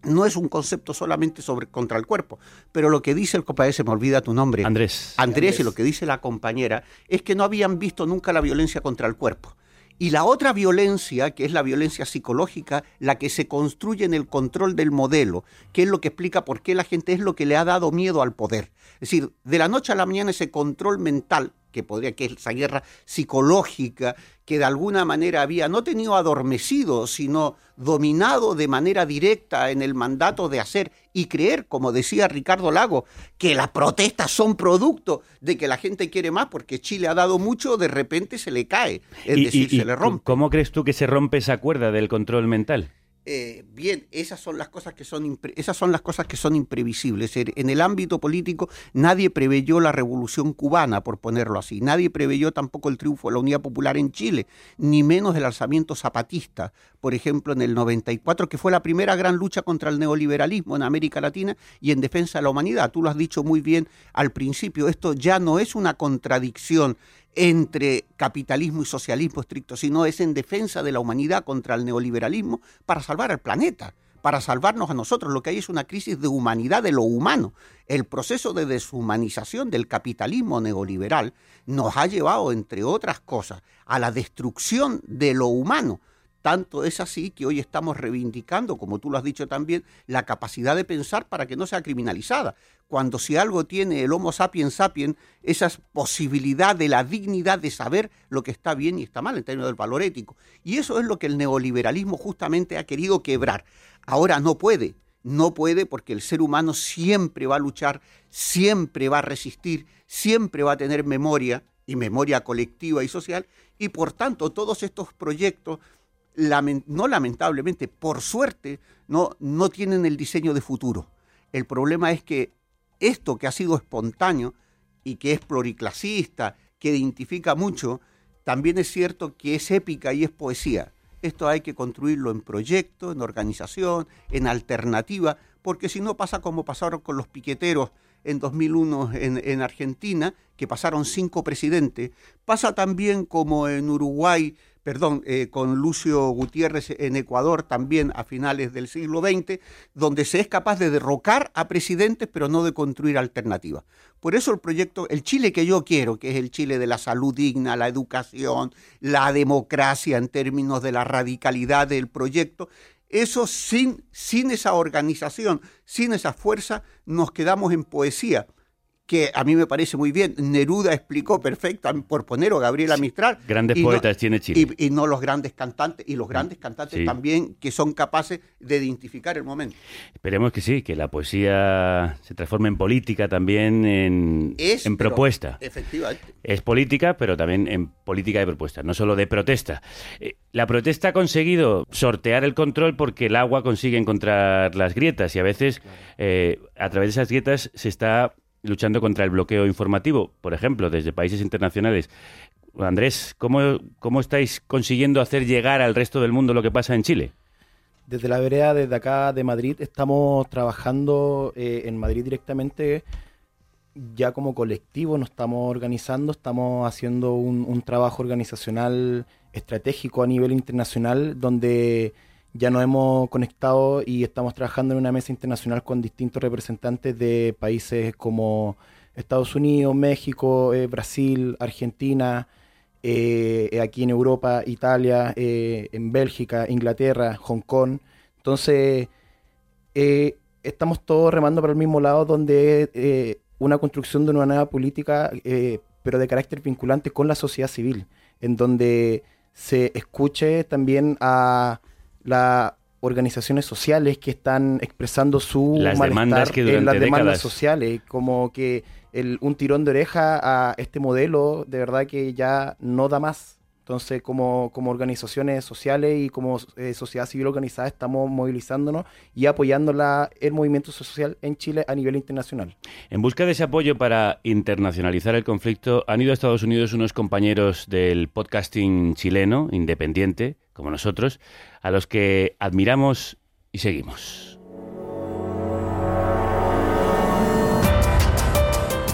no es un concepto solamente sobre contra el cuerpo, pero lo que dice el compañero, se me olvida tu nombre. Andrés. Andrés, y lo que dice la compañera es que no habían visto nunca la violencia contra el cuerpo. Y la otra violencia, que es la violencia psicológica, la que se construye en el control del modelo, que es lo que explica por qué la gente es lo que le ha dado miedo al poder. Es decir, de la noche a la mañana ese control mental que podría, que es esa guerra psicológica que de alguna manera había no tenido adormecido, sino dominado de manera directa en el mandato de hacer y creer, como decía Ricardo Lago, que las protestas son producto de que la gente quiere más porque Chile ha dado mucho, de repente se le cae, es Y- decir, y- y se le rompe. ¿Cómo crees tú que se rompe esa cuerda del control mental? Eh, bien, esas son las cosas que son esas son las cosas que son imprevisibles. En el ámbito político nadie preveyó la revolución cubana, por ponerlo así. Nadie preveyó tampoco el triunfo de la Unidad Popular en Chile, ni menos el alzamiento zapatista, por ejemplo, en el 94, que fue la primera gran lucha contra el neoliberalismo en América Latina y en defensa de la humanidad. Tú lo has dicho muy bien al principio, esto ya no es una contradicción entre capitalismo y socialismo estricto, sino es en defensa de la humanidad contra el neoliberalismo para salvar al planeta, para salvarnos a nosotros. Lo que hay es una crisis de humanidad de lo humano. El proceso de deshumanización del capitalismo neoliberal nos ha llevado, entre otras cosas, a la destrucción de lo humano. Tanto es así que hoy estamos reivindicando, como tú lo has dicho también, la capacidad de pensar para que no sea criminalizada. Cuando si algo tiene el Homo sapiens sapiens, esa posibilidad de la dignidad de saber lo que está bien y está mal en términos del valor ético. Y eso es lo que el neoliberalismo justamente ha querido quebrar. Ahora no puede, no puede porque el ser humano siempre va a luchar, siempre va a resistir, siempre va a tener memoria y memoria colectiva y social, y por tanto todos estos proyectos no lamentablemente, por suerte, no, no tienen el diseño de futuro. El problema es que esto que ha sido espontáneo y que es pluriclasista, que identifica mucho, también es cierto que es épica y es poesía. Esto hay que construirlo en proyecto, en organización, en alternativa, porque si no pasa como pasaron con los piqueteros en 2001 en, en Argentina, que pasaron cinco presidentes, pasa también como en Uruguay, perdón, eh, con Lucio Gutiérrez en Ecuador también a finales del siglo XX, donde se es capaz de derrocar a presidentes pero no de construir alternativas. Por eso el proyecto, el Chile que yo quiero, que es el Chile de la salud digna, la educación, la democracia en términos de la radicalidad del proyecto, eso sin, sin esa organización, sin esa fuerza, nos quedamos en poesía que a mí me parece muy bien. Neruda explicó perfectamente, por poner o Gabriela Mistral. Grandes no- poetas tiene Chile. Y, y no los grandes cantantes, y los grandes cantantes Sí. también que son capaces de identificar el momento. Esperemos que sí, que la poesía se transforme en política también, en, Es, en propuesta. Efectivamente. Es política, pero también en política de propuesta, no solo de protesta. Eh, La protesta ha conseguido sortear el control porque el agua consigue encontrar las grietas y a veces eh, a través de esas grietas se está luchando contra el bloqueo informativo, por ejemplo, desde países internacionales. Andrés, ¿cómo, cómo estáis consiguiendo hacer llegar al resto del mundo lo que pasa en Chile? Desde la vereda, desde acá de Madrid, estamos trabajando eh, en Madrid directamente, ya como colectivo nos estamos organizando, estamos haciendo un, un trabajo organizacional estratégico a nivel internacional, donde ya nos hemos conectado y estamos trabajando en una mesa internacional con distintos representantes de países como Estados Unidos, México, eh, Brasil, Argentina, eh, aquí en Europa, Italia, eh, en Bélgica, Inglaterra, Hong Kong. Entonces, eh, estamos todos remando para el mismo lado, donde eh, una construcción de una nueva política, eh, pero de carácter vinculante con la sociedad civil, en donde se escuche también a las organizaciones sociales que están expresando su Las malestar demandas que en las demandas décadas- sociales, como que el- un tirón de oreja a este modelo de verdad que ya no da más. Entonces, como, como organizaciones sociales y como eh, sociedad civil organizada, estamos movilizándonos y apoyando la, el movimiento social en Chile a nivel internacional. En busca de ese apoyo para internacionalizar el conflicto, han ido a Estados Unidos unos compañeros del podcasting chileno, independiente, como nosotros, a los que admiramos y seguimos.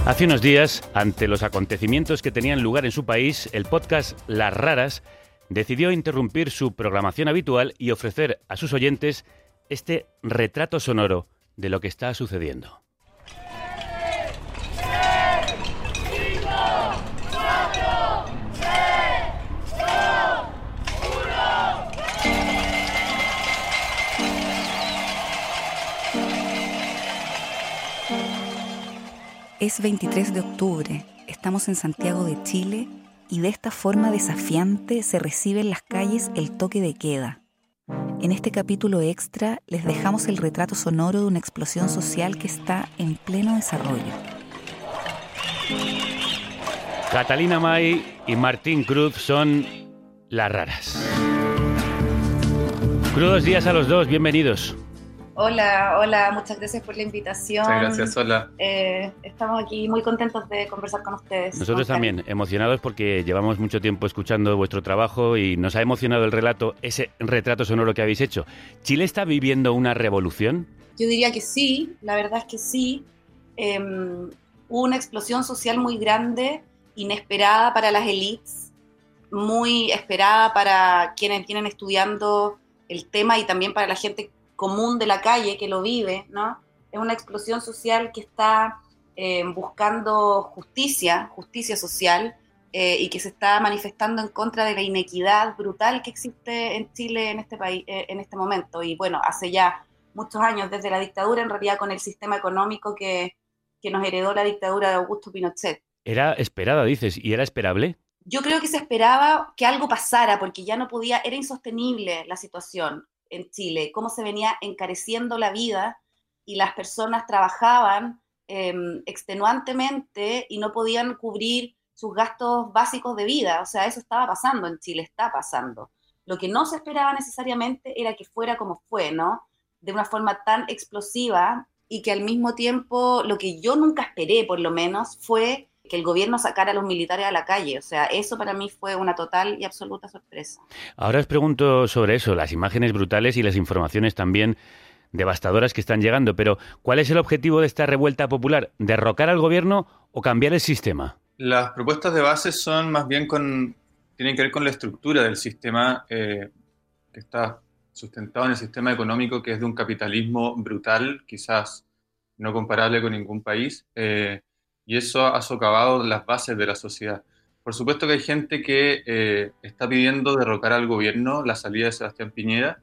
Hace unos días, ante los acontecimientos que tenían lugar en su país, el podcast Las Raras decidió interrumpir su programación habitual y ofrecer a sus oyentes este retrato sonoro de lo que está sucediendo. Es 23 de octubre, estamos en Santiago de Chile y de esta forma desafiante se recibe en las calles el toque de queda. En este capítulo extra les dejamos el retrato sonoro de una explosión social que está en pleno desarrollo. Catalina May y Martín Cruz son las raras. Crudos días a los dos, bienvenidos. Hola, hola, muchas gracias por la invitación. Muchas gracias, hola. Eh, estamos aquí muy contentos de conversar con ustedes. Nosotros también, emocionados porque llevamos mucho tiempo escuchando vuestro trabajo y nos ha emocionado el relato, ese retrato sonoro que habéis hecho. ¿Chile está viviendo una revolución? Yo diría que sí, la verdad es que sí. Eh, hubo una explosión social muy grande, inesperada para las élites, muy esperada para quienes vienen estudiando el tema y también para la gente común de la calle que lo vive, ¿no? Es una explosión social que está eh, buscando justicia, justicia social, eh, y que se está manifestando en contra de la inequidad brutal que existe en Chile en este país, eh, en este momento. Y bueno, hace ya muchos años, desde la dictadura, en realidad con el sistema económico que, que nos heredó la dictadura de Augusto Pinochet. Era esperada, dices, ¿y era esperable? Yo creo que se esperaba que algo pasara porque ya no podía, era insostenible la situación en Chile, cómo se venía encareciendo la vida y las personas trabajaban eh, extenuantemente y no podían cubrir sus gastos básicos de vida. O sea, eso estaba pasando en Chile, está pasando. Lo que no se esperaba necesariamente era que fuera como fue, ¿no? De una forma tan explosiva y que al mismo tiempo lo que yo nunca esperé, por lo menos, fue que el gobierno sacara a los militares a la calle. O sea, eso para mí fue una total y absoluta sorpresa. Ahora os pregunto sobre eso, las imágenes brutales y las informaciones también devastadoras que están llegando, pero ¿cuál es el objetivo de esta revuelta popular? ¿Derrocar al gobierno o cambiar el sistema? Las propuestas de base son más bien con, tienen que ver con la estructura del sistema eh, que está sustentado en el sistema económico que es de un capitalismo brutal, quizás no comparable con ningún país. Eh, y eso ha socavado las bases de la sociedad. Por supuesto que hay gente que eh, está pidiendo derrocar al gobierno, la salida de Sebastián Piñera,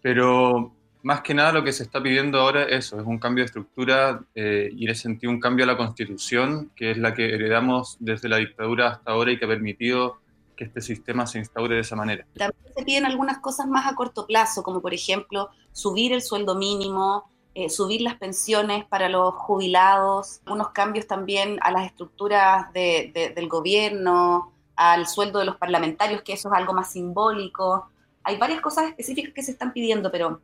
pero más que nada lo que se está pidiendo ahora es eso, es un cambio de estructura eh, y en ese sentido un cambio a la constitución, que es la que heredamos desde la dictadura hasta ahora y que ha permitido que este sistema se instaure de esa manera. También se piden algunas cosas más a corto plazo, como por ejemplo subir el sueldo mínimo, eh, subir las pensiones para los jubilados, unos cambios también a las estructuras de, de, del gobierno, al sueldo de los parlamentarios, que eso es algo más simbólico. Hay varias cosas específicas que se están pidiendo, pero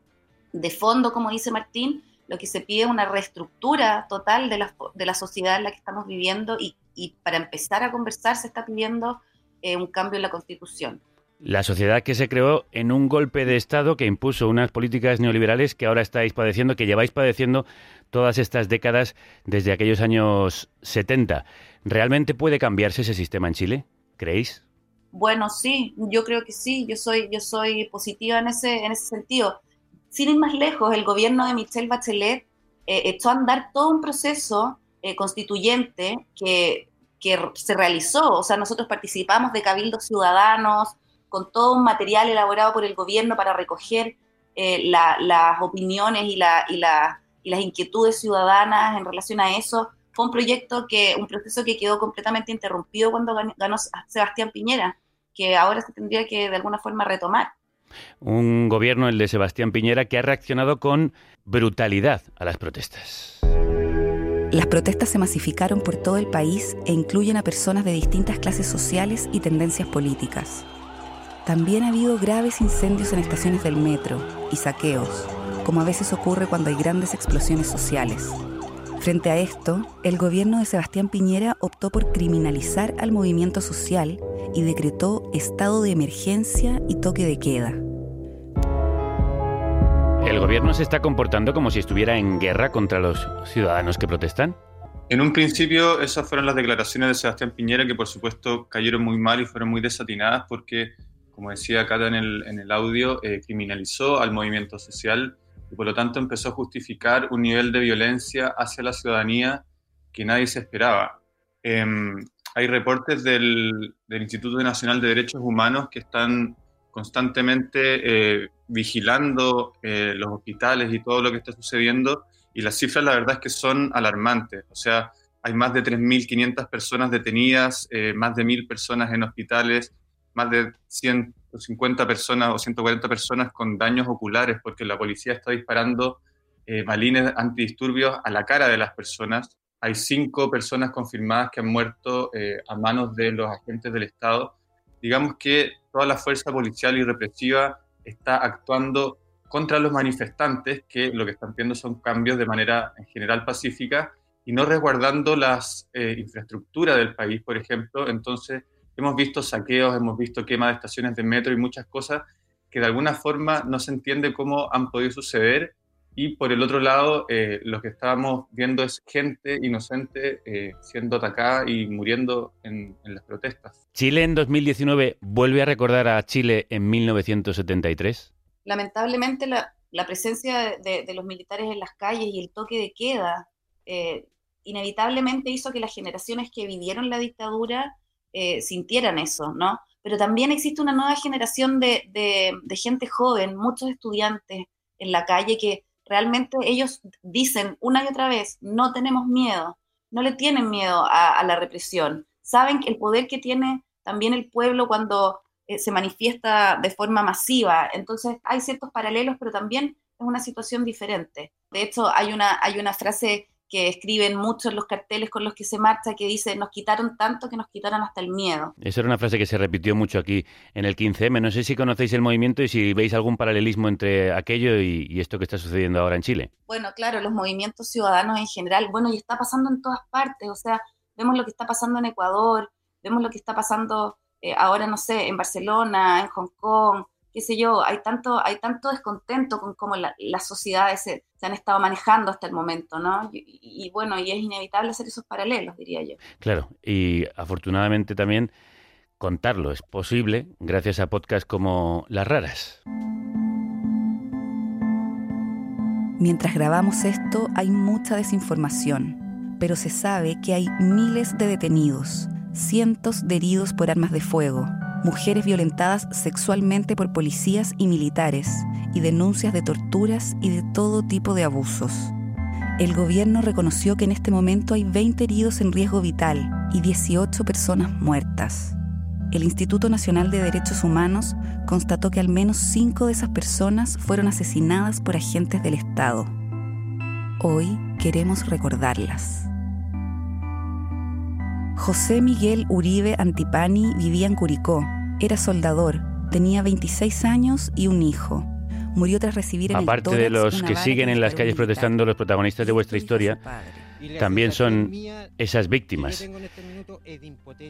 de fondo, como dice Martín, lo que se pide es una reestructura total de la, de la sociedad en la que estamos viviendo y, para empezar a conversar se está pidiendo eh, un cambio en la constitución. La sociedad que se creó en un golpe de Estado que impuso unas políticas neoliberales que ahora estáis padeciendo, que lleváis padeciendo todas estas décadas desde aquellos años 70. ¿Realmente puede cambiarse ese sistema en Chile? ¿Creéis? Bueno, sí, yo creo que sí, yo soy, yo soy positiva en ese, en ese sentido. Sin ir más lejos, el gobierno de Michelle Bachelet eh, echó a andar todo un proceso eh, constituyente que, que se realizó, o sea, nosotros participamos de cabildos ciudadanos, con todo un material elaborado por el gobierno para recoger eh, la, las opiniones y, la, y, la, y, las inquietudes ciudadanas en relación a eso. Fue un proyecto que, un proceso que quedó completamente interrumpido cuando ganó, ganó Sebastián Piñera, que ahora se tendría que de alguna forma retomar. Un gobierno, el de Sebastián Piñera, que ha reaccionado con brutalidad a las protestas. Las protestas se masificaron por todo el país e incluyen a personas de distintas clases sociales y tendencias políticas. También ha habido graves incendios en estaciones del metro y saqueos, como a veces ocurre cuando hay grandes explosiones sociales. Frente a esto, el gobierno de Sebastián Piñera optó por criminalizar al movimiento social y decretó estado de emergencia y toque de queda. ¿El gobierno se está comportando como si estuviera en guerra contra los ciudadanos que protestan? En un principio, esas fueron las declaraciones de Sebastián Piñera, que por supuesto cayeron muy mal y fueron muy desatinadas porque, como decía Cata en el, en el audio, eh, criminalizó al movimiento social y por lo tanto empezó a justificar un nivel de violencia hacia la ciudadanía que nadie se esperaba. Em, hay reportes del, del, Instituto Nacional de Derechos Humanos que están constantemente eh, vigilando eh, los hospitales y todo lo que está sucediendo y las cifras la verdad es que son alarmantes. O sea, hay más de 3.500 personas detenidas, más de 1.000 personas en hospitales, más de 150 personas o 140 personas con daños oculares porque la policía está disparando eh, balines antidisturbios a la cara de las personas. Hay cinco personas confirmadas que han muerto eh, a manos de los agentes del Estado. Digamos que toda la fuerza policial y represiva está actuando contra los manifestantes que lo que están viendo son cambios de manera en general pacífica y no resguardando las eh, infraestructuras del país, por ejemplo. Entonces, hemos visto saqueos, hemos visto quema de estaciones de metro y muchas cosas que de alguna forma no se entiende cómo han podido suceder. Y por el otro lado, eh, lo que estábamos viendo es gente inocente eh, siendo atacada y muriendo en, en las protestas. ¿Chile en 2019 vuelve a recordar a Chile en 1973? lamentablemente la, la presencia de, de, los militares en las calles y el toque de queda eh, inevitablemente hizo que las generaciones que vivieron la dictadura eh, sintieran eso, ¿no? Pero también existe una nueva generación de, de, gente joven, muchos estudiantes en la calle que realmente ellos dicen una y otra vez, no tenemos miedo, no le tienen miedo a, la represión, saben el poder que tiene también el pueblo cuando eh, se manifiesta de forma masiva. Entonces hay ciertos paralelos, pero también es una situación diferente. De hecho, hay una, hay una frase que escriben muchos los carteles con los que se marcha que dice, nos quitaron tanto que nos quitaron hasta el miedo. Esa era una frase que se repitió mucho aquí en el 15M. No sé si conocéis el movimiento y si veis algún paralelismo entre aquello y, y esto que está sucediendo ahora en Chile. Bueno, claro, los movimientos ciudadanos en general, bueno, y está pasando en todas partes, o sea, vemos lo que está pasando en Ecuador, vemos lo que está pasando eh, ahora no sé, en Barcelona, en Hong Kong, qué sé yo, hay tanto, hay tanto descontento con cómo la, las sociedades se, se, han estado manejando hasta el momento, ¿no? Y, y, bueno, y es inevitable hacer esos paralelos, diría yo. Claro, y afortunadamente también contarlo es posible gracias a podcasts como Las Raras. Mientras grabamos esto hay mucha desinformación, pero se sabe que hay miles de detenidos cientos de heridos por armas de fuego, mujeres violentadas sexualmente por policías y militares, y denuncias de torturas y de todo tipo de abusos. El gobierno reconoció que en este momento hay 20 heridos en riesgo vital y 18 personas muertas. El Instituto Nacional de Derechos Humanos constató que al menos 5 de esas personas fueron asesinadas por agentes del Estado. Hoy queremos recordarlas. José Miguel Uribe Antipani vivía en Curicó. Era soldador, tenía 26 años y un hijo. Murió tras recibir en Aparte de los que siguen en las calles protestando, los protagonistas de vuestra historia también son esas víctimas.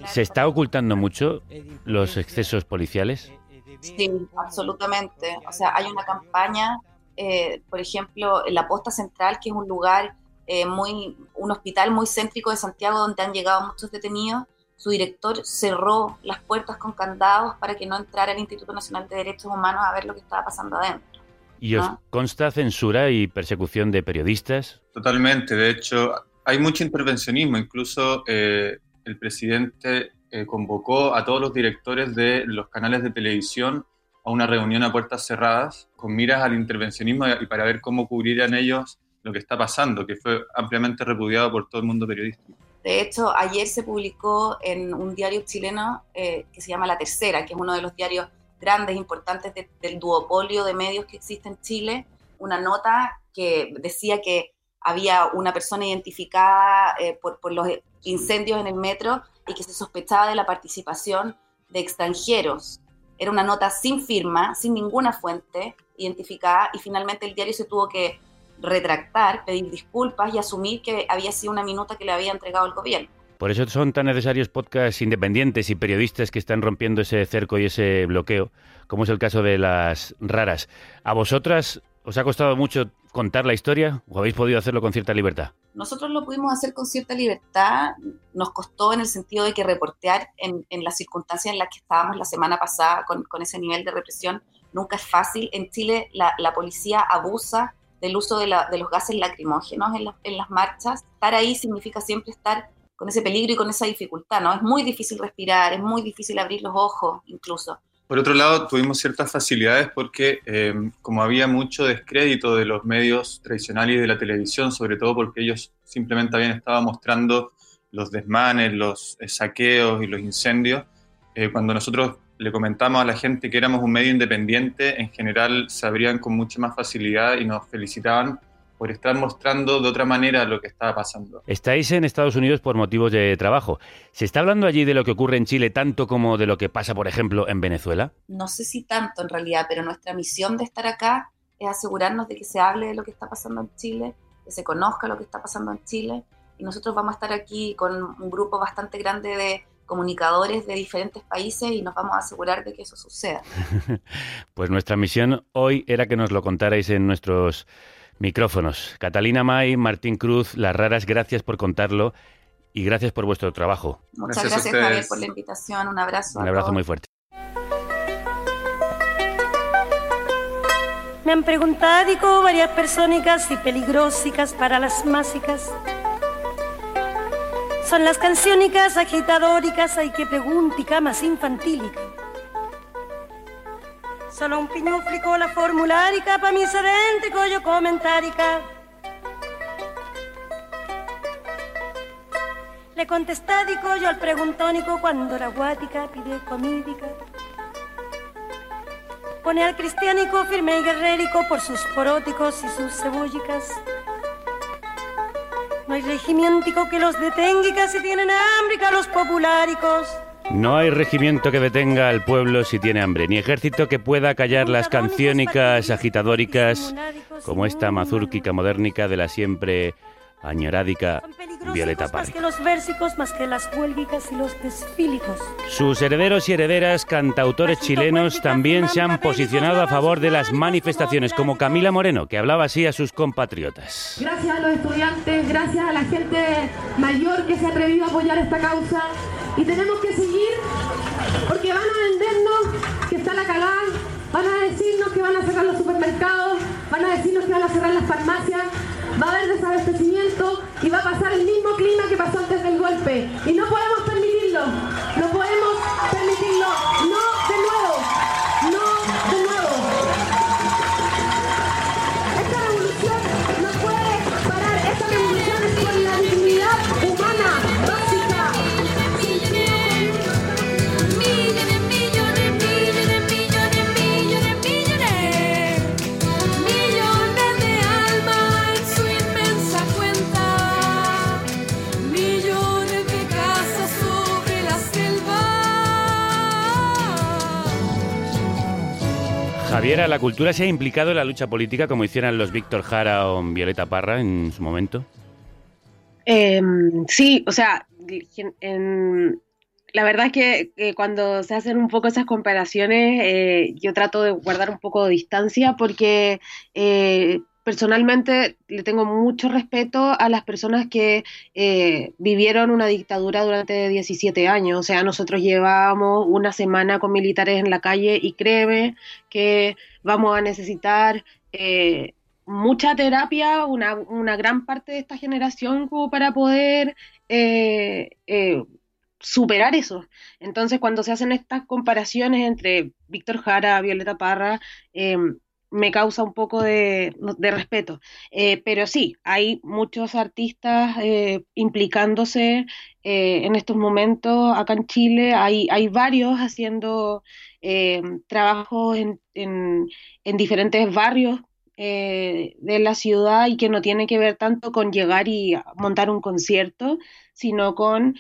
¿Se está ocultando mucho los excesos policiales? Sí, absolutamente. O sea, hay una campaña, eh, por ejemplo, en la Posta Central, que es un lugar eh, muy, un hospital muy céntrico de Santiago donde han llegado muchos detenidos. Su director cerró las puertas con candados para que no entrara el Instituto Nacional de Derechos Humanos a ver lo que estaba pasando adentro. ¿Y os ¿no? consta censura y persecución de periodistas? Totalmente. De hecho, hay mucho intervencionismo. Incluso eh, el presidente eh, convocó a todos los directores de los canales de televisión a una reunión a puertas cerradas con miras al intervencionismo y para ver cómo cubrirían ellos lo que está pasando, que fue ampliamente repudiado por todo el mundo periodístico. De hecho, ayer se publicó en un diario chileno eh, que se llama La Tercera, que es uno de los diarios grandes, importantes de, del duopolio de medios que existe en Chile, una nota que decía que había una persona identificada eh, por los incendios en el metro y que se sospechaba de la participación de extranjeros. Era una nota sin firma, sin ninguna fuente identificada y finalmente el diario se tuvo que retractar, pedir disculpas y asumir que había sido una minuta que le había entregado el gobierno. Por eso son tan necesarios podcasts independientes y periodistas que están rompiendo ese cerco y ese bloqueo, como es el caso de las raras. ¿A vosotras os ha costado mucho contar la historia o habéis podido hacerlo con cierta libertad? Nosotros lo pudimos hacer con cierta libertad, nos costó en el sentido de que reportear en, en las circunstancias en las que estábamos la semana pasada con, con ese nivel de represión nunca es fácil. En Chile la, la policía abusa del uso de, los gases lacrimógenos en, la, en, las marchas. Estar ahí significa siempre estar con ese peligro y con esa dificultad, ¿no? Es muy difícil respirar, es muy difícil abrir los ojos incluso. Por otro lado, tuvimos ciertas facilidades porque eh, como había mucho descrédito de los medios tradicionales y de la televisión, sobre todo porque ellos simplemente habían estado mostrando los desmanes, los saqueos y los incendios, eh, cuando nosotros le comentamos a la gente que éramos un medio independiente, en general se abrían con mucha más facilidad y nos felicitaban por estar mostrando de otra manera lo que estaba pasando. Estáis en Estados Unidos por motivos de trabajo. ¿Se está hablando allí de lo que ocurre en Chile tanto como de lo que pasa, por ejemplo, en Venezuela? No sé si tanto en realidad, pero nuestra misión de estar acá es asegurarnos de que se hable de lo que está pasando en Chile, que se conozca lo que está pasando en Chile. Y nosotros vamos a estar aquí con un grupo bastante grande de comunicadores de diferentes países y nos vamos a asegurar de que eso suceda. pues nuestra misión hoy era que nos lo contarais en nuestros micrófonos. Catalina May, Martín Cruz, Las Raras, gracias por contarlo y gracias por vuestro trabajo. Muchas gracias, gracias Javier, por la invitación. Un abrazo. Un abrazo muy fuerte. Me han preguntado varias persónicas y peligrosicas para las másicas. Son las canciónicas agitadóricas, hay que preguntica más infantílica. Solo un piñuflico la formularica pa' mi sedéntrico yo comentárica. Le contestádico yo al preguntónico cuando la guática pide comídica. Pone al cristiánico firme y guerrérico por sus poróticos y sus cebollicas. No hay regimiento que los detenga y casi tienen hambre los populáricos. No hay regimiento que detenga al pueblo si tiene hambre, ni ejército que pueda callar las canciónicas agitadóricas como esta mazúrquica modernica de la siempre añorádica Violeta Parra. Más que los versicos, más que las huélgicas y los desfílicos. Sus herederos y herederas, cantautores chilenos, también se han posicionado a favor de las manifestaciones, como Camila Moreno, que hablaba así a sus compatriotas. Gracias a los estudiantes, gracias a la gente mayor que se ha atrevido a apoyar esta causa y tenemos que seguir porque van a vendernos que está la cagada, van a decirnos que van a cerrar los supermercados, van a decirnos que van a cerrar las farmacias, va a haber desabastecimiento y va a pasar el mismo clima que pasó antes del golpe. Y no podemos permitirlo, Javiera, ¿la cultura se ha implicado en la lucha política como hicieran los Víctor Jara o Violeta Parra en su momento? Eh, sí, o sea, la verdad es que, que, cuando se hacen un poco esas comparaciones, eh, yo trato de guardar un poco de distancia porque eh, personalmente le tengo mucho respeto a las personas que eh, vivieron una dictadura durante 17 años. O sea, nosotros llevábamos una semana con militares en la calle y créeme que vamos a necesitar eh, mucha terapia, una, gran parte de esta generación como para poder eh, superar eso. Entonces, cuando se hacen estas comparaciones entre Víctor Jara, Violeta Parra, me causa un poco de, de respeto. Eh, pero sí, hay muchos artistas eh, implicándose eh, en estos momentos acá en Chile. Hay, hay varios haciendo trabajos en, en, en, diferentes barrios de la ciudad y que no tiene que ver tanto con llegar y montar un concierto, sino con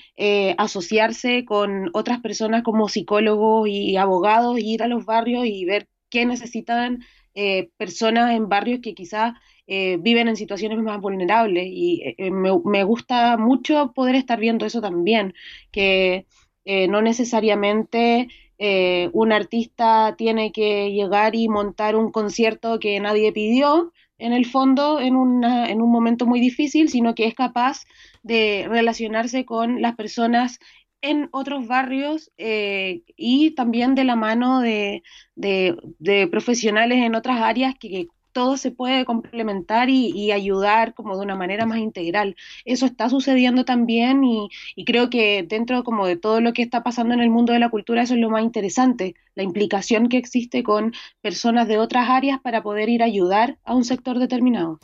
asociarse con otras personas como psicólogos y abogados, y ir a los barrios y ver qué necesitan eh, personas en barrios que quizás eh, viven en situaciones más vulnerables y eh, me, me, gusta mucho poder estar viendo eso también, que no necesariamente eh, un artista tiene que llegar y montar un concierto que nadie pidió, en el fondo, en, una, en un momento muy difícil, sino que es capaz de relacionarse con las personas en otros barrios eh, y también de la mano de, de, profesionales en otras áreas que, todo se puede complementar y, y, ayudar como de una manera más integral. Eso está sucediendo también y, y, creo que dentro como de todo lo que está pasando en el mundo de la cultura, eso es lo más interesante, la implicación que existe con personas de otras áreas para poder ir a ayudar a un sector determinado.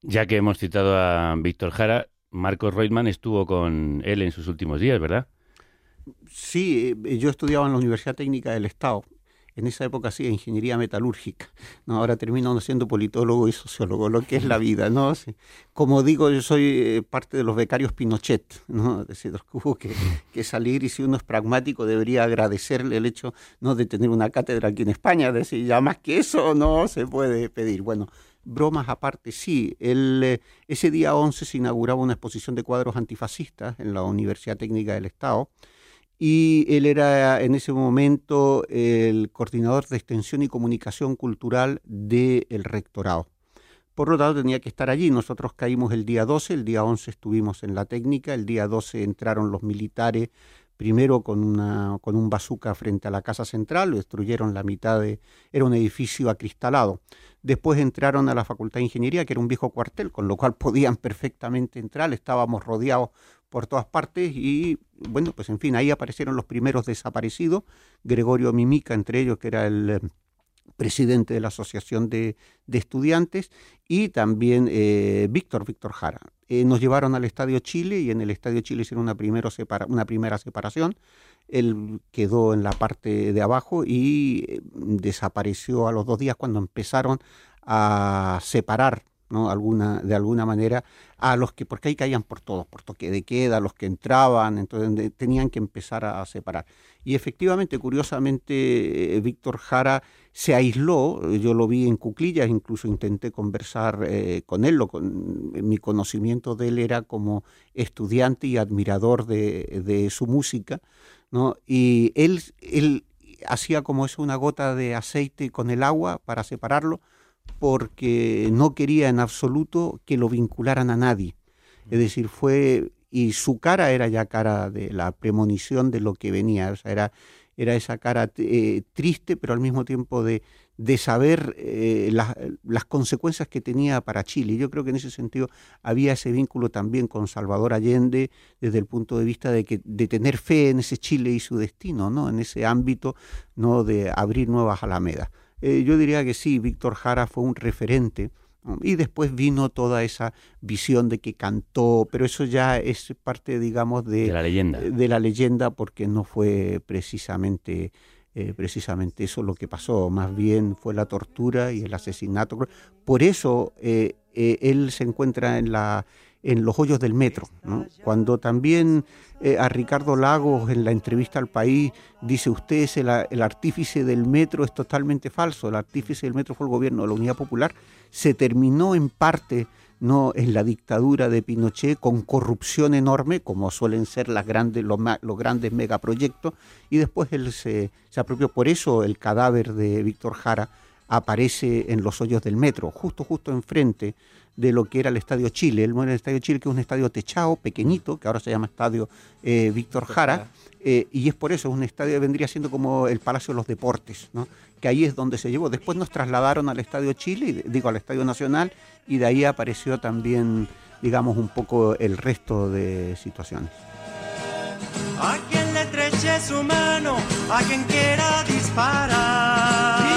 Ya que hemos citado a Víctor Jara, Marcos Reutemann estuvo con él en sus últimos días, ¿verdad? Sí, eh, yo estudiaba en la Universidad Técnica del Estado en esa época hacía ingeniería metalúrgica, ¿no? ahora termino siendo politólogo y sociólogo, lo que es la vida, ¿no? Como digo, yo soy eh, parte de los becarios Pinochet, ¿no? Es decir, hubo que, que, salir y si uno es pragmático debería agradecerle el hecho ¿no? de tener una cátedra aquí en España, es decir, ya más que eso no se puede pedir. Bueno, bromas aparte, sí, eh, ese día 11 se inauguraba una exposición de cuadros antifascistas en la Universidad Técnica del Estado, y él era en ese momento el coordinador de extensión y comunicación cultural del rectorado. Por lo tanto, tenía que estar allí. Nosotros caímos el día 12, el día 11 estuvimos en la técnica, el día 12 entraron los militares, primero con, una, con un bazooka frente a la Casa Central, destruyeron la mitad de... era un edificio acristalado. Después entraron a la Facultad de Ingeniería, que era un viejo cuartel, con lo cual podían perfectamente entrar, estábamos rodeados por todas partes y bueno, pues en fin, ahí aparecieron los primeros desaparecidos, Gregorio Mimica entre ellos, que era el eh, presidente de la Asociación de, Estudiantes, y también eh, Víctor, Víctor Jara. Eh, nos llevaron al Estadio Chile y en el Estadio Chile hicieron una, una primera separación. Él quedó en la parte de abajo y eh, desapareció a los dos días cuando empezaron a separar de alguna manera, a los que, porque ahí caían por todos, por toque de queda, los que entraban, entonces tenían que empezar a separar. Y efectivamente, curiosamente, eh, Víctor Jara se aisló, yo lo vi en cuclillas, incluso intenté conversar eh, con él, lo, con, mi conocimiento de él era como estudiante y admirador de, de su música, ¿no? Y él, él hacía como eso una gota de aceite con el agua para separarlo, porque no quería en absoluto que lo vincularan a nadie. Es decir, fue, y su cara era ya cara de la premonición de lo que venía, o sea, era, era esa cara eh, triste, pero al mismo tiempo de, de saber eh, la, las consecuencias que tenía para Chile. Yo creo que en ese sentido había ese vínculo también con Salvador Allende desde el punto de vista de, que, de tener fe en ese Chile y su destino, ¿no? en ese ámbito ¿no? de abrir nuevas alamedas. Eh, yo diría que sí, Víctor Jara fue un referente. Y después vino toda esa visión de que cantó, pero eso ya es parte, digamos, de, de la leyenda. De la leyenda, porque no fue precisamente, eh, precisamente eso lo que pasó. Más bien fue la tortura y el asesinato. Por eso eh, eh, él se encuentra en la en los hoyos del metro. Cuando también eh, a Ricardo Lagos en la entrevista al país dice usted es el, el, artífice del metro, es totalmente falso. El artífice del metro fue el gobierno de la Unidad Popular. Se terminó en parte no en la dictadura de Pinochet con corrupción enorme, como suelen ser las grandes, los, los grandes megaproyectos, y después él se, se apropió. Por eso el cadáver de Víctor Jara aparece en los hoyos del metro, justo, justo enfrente de lo que era el Estadio Chile. El, el Estadio Chile, que es un estadio techado, pequeñito, que ahora se llama Estadio eh, Víctor Jara, eh, y es por eso, es un estadio que vendría siendo como el Palacio de los Deportes, ¿no? que ahí es donde se llevó. Después nos trasladaron al Estadio Chile, digo al Estadio Nacional, y de ahí apareció también, digamos, un poco el resto de situaciones. A quien le treche su mano, a quien quiera disparar.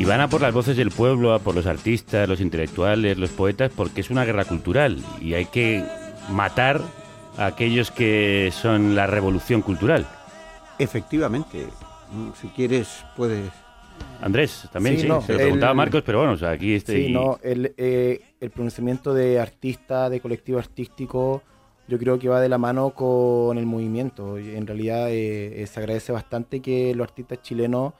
Y van a por las voces del pueblo, a por los artistas, los intelectuales, los poetas, porque es una guerra cultural y hay que matar a aquellos que son la revolución cultural. Efectivamente. Si quieres, puedes. Andrés, también sí, sí. No, se lo preguntaba el, Marcos, pero bueno, o sea, aquí este. Sí, no, el, eh, el pronunciamiento de artista, de colectivo artístico, yo creo que va de la mano con el movimiento. En realidad eh, se agradece bastante que los artistas chilenos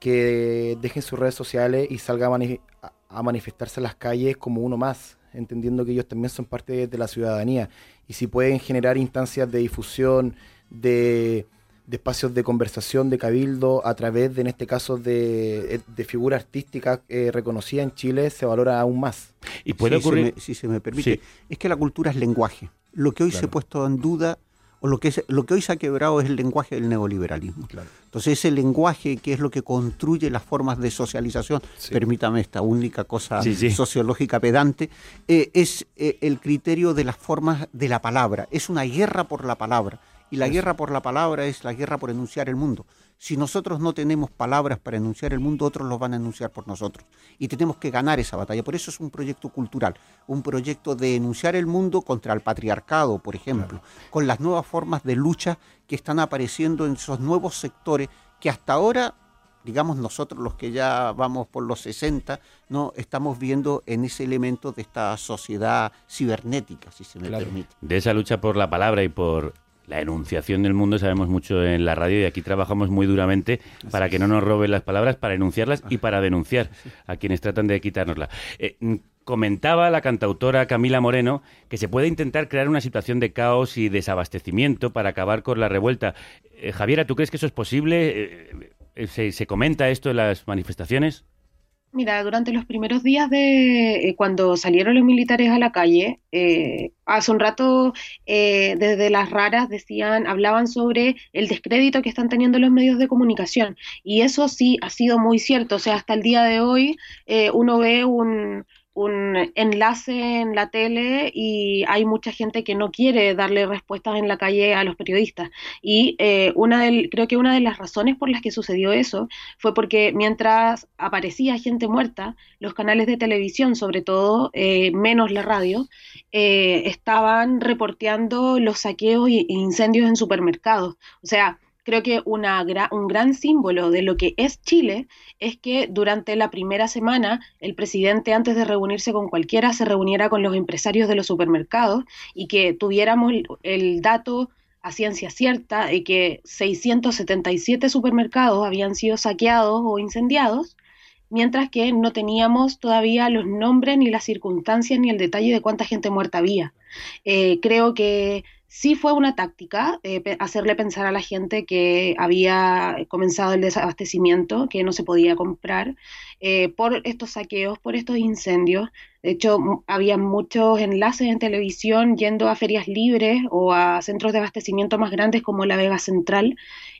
que dejen sus redes sociales y salga a, manif a, manifestarse en las calles como uno más. entendiendo que ellos también son parte de la ciudadanía. Y si pueden generar instancias de difusión, de, de espacios de conversación, de cabildo, a través de, en este caso, de, de figuras artísticas eh, reconocidas en Chile, se valora aún más. Y puede Si se ocurrir... me- si se me permite, Sí. es que la cultura es lenguaje. Lo que hoy se ha puesto en duda, o lo que, es- lo que hoy se ha quebrado es el lenguaje del neoliberalismo. Entonces ese lenguaje que es lo que construye las formas de socialización, permítame esta única cosa Sí, sí. sociológica pedante, eh, es eh, el criterio de las formas de la palabra. Es una guerra por la palabra. Y la guerra por la palabra es la guerra por enunciar el mundo. Si nosotros no tenemos palabras para enunciar el mundo, otros los van a enunciar por nosotros. Y tenemos que ganar esa batalla. Por eso es un proyecto cultural, un proyecto de enunciar el mundo contra el patriarcado, por ejemplo, con las nuevas formas de lucha que están apareciendo en esos nuevos sectores que hasta ahora digamos nosotros los que ya vamos por los 60, no estamos viendo en ese elemento de esta sociedad cibernética, si se me permite. De esa lucha por la palabra y por la enunciación del mundo sabemos mucho en la radio y aquí trabajamos muy duramente para que no nos roben las palabras, para enunciarlas y para denunciar a quienes tratan de quitárnosla. Eh, mm, comentaba la cantautora Camila Moreno que se puede intentar crear una situación de caos y desabastecimiento para acabar con la revuelta. Eh, Javiera, ¿tú crees que eso es posible? Eh, ¿se, se comenta esto en las manifestaciones? Mira, durante los primeros días de eh, cuando salieron los militares a la calle, eh, hace un rato eh, desde las raras decían, hablaban sobre el descrédito que están teniendo los medios de comunicación. Y eso sí ha sido muy cierto. O sea, hasta el día de hoy eh, uno ve un, un enlace en la tele y hay mucha gente que no quiere darle respuestas en la calle a los periodistas. Y eh, una del, creo que una de las razones por las que sucedió eso fue porque mientras aparecía gente muerta, los canales de televisión, sobre todo, eh, menos la radio, eh, estaban reporteando los saqueos e incendios en supermercados. O sea, creo que una un gran símbolo de lo que es Chile es que durante la primera semana el presidente antes de reunirse con cualquiera se reuniera con los empresarios de los supermercados y que tuviéramos el, el dato a ciencia cierta de que 677 supermercados habían sido saqueados o incendiados, mientras que no teníamos todavía los nombres ni las circunstancias ni el detalle de cuánta gente muerta había. Eh, creo que sí fue una táctica eh, hacerle pensar a la gente que había comenzado el desabastecimiento, que no se podía comprar, eh, por estos saqueos, por estos incendios. De hecho, había muchos enlaces en televisión yendo a ferias libres o a centros de abastecimiento más grandes como la Vega Central,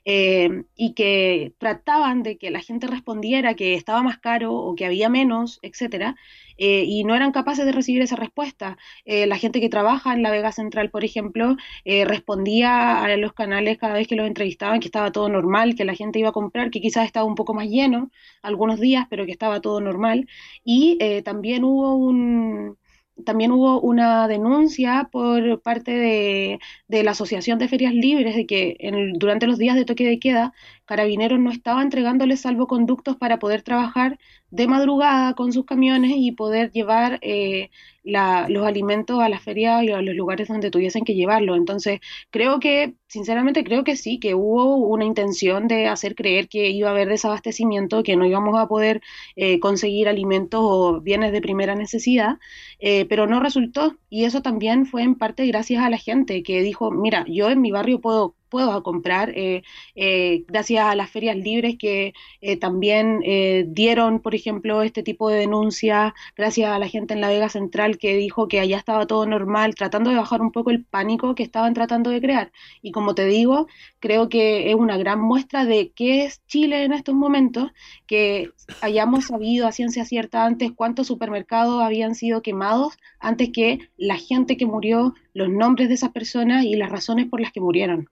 eh, y que trataban de que la gente respondiera que estaba más caro o que había menos, etcétera, eh, y no eran capaces de recibir esa respuesta. Eh, la gente que trabaja en la Vega Central, por ejemplo, respondía a los canales cada vez que los entrevistaban que estaba todo normal, que la gente iba a comprar, que quizás estaba un poco más lleno algunos días, pero que estaba todo normal. Y también hubo un también hubo una denuncia por parte de, de la Asociación de Ferias Libres de que en- durante los días de toque de queda, Carabineros no estaba entregándoles salvoconductos para poder trabajar de madrugada con sus camiones y poder llevar eh, la- los alimentos a las ferias y a los lugares donde tuviesen que llevarlo. Entonces, creo que, sinceramente, creo que sí, que hubo una intención de hacer creer que iba a haber desabastecimiento, que no íbamos a poder eh, conseguir alimentos o bienes de primera necesidad, eh, pero no resultó. Y eso también fue en parte gracias a la gente que dijo, mira, yo en mi barrio puedo puedo comprar, eh, eh, gracias a las ferias libres que eh, también eh, dieron, por ejemplo, este tipo de denuncias, gracias a la gente en la Vega Central que dijo que allá estaba todo normal, tratando de bajar un poco el pánico que estaban tratando de crear. Y como te digo, creo que es una gran muestra de qué es Chile en estos momentos, que hayamos sabido a ciencia cierta antes cuántos supermercados habían sido quemados, antes que la gente que murió, los nombres de esas personas y las razones por las que murieron.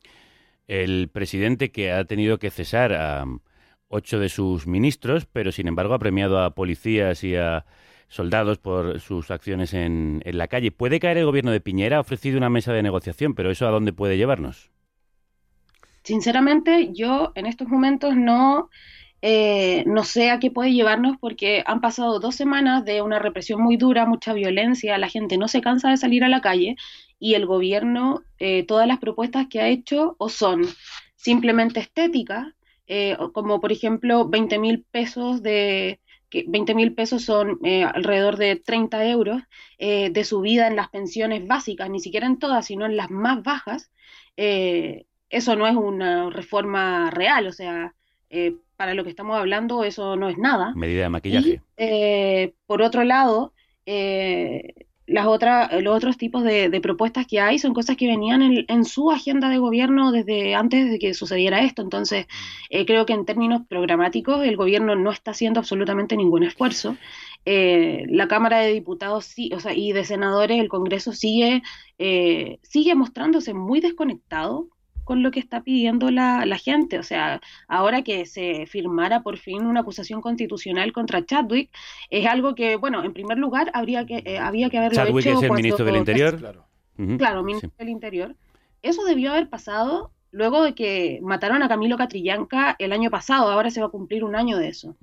El presidente que ha tenido que cesar a ocho de sus ministros, pero sin embargo ha premiado a policías y a soldados por sus acciones en, en la calle. ¿Puede caer el gobierno de Piñera? Ha ofrecido una mesa de negociación, pero ¿eso a dónde puede llevarnos? Sinceramente, yo en estos momentos no, eh, no sé a qué puede llevarnos porque han pasado dos semanas de una represión muy dura, mucha violencia, la gente no se cansa de salir a la calle y el gobierno, eh, todas las propuestas que ha hecho o son simplemente estéticas, eh, como por ejemplo 20 mil pesos de que 20 mil pesos son alrededor de 30 euros de subida en las pensiones básicas, ni siquiera en todas, sino en las más bajas, eso no es una reforma real, o sea, para lo que estamos hablando eso no es nada. Medida de maquillaje. Y, eh, por otro lado, eh, las otras, los otros tipos de, de propuestas que hay son cosas que venían en, en su agenda de gobierno desde antes de que sucediera esto. Entonces, eh, creo que en términos programáticos el gobierno no está haciendo absolutamente ningún esfuerzo. Eh, la Cámara de Diputados sí, o sea, y de senadores, el Congreso sigue, eh, sigue mostrándose muy desconectado con lo que está pidiendo la, la gente. O sea, ahora que se firmara por fin una acusación constitucional contra Chadwick, es algo que, bueno, en primer lugar, habría que, eh, había que haberlo Chadwick hecho es el cuando- ministro del Interior. Ujú, Claro, ministro del Interior. Eso debió haber pasado luego de que mataron a Camilo Catrillanca el año pasado. Ahora se va a cumplir un año de eso.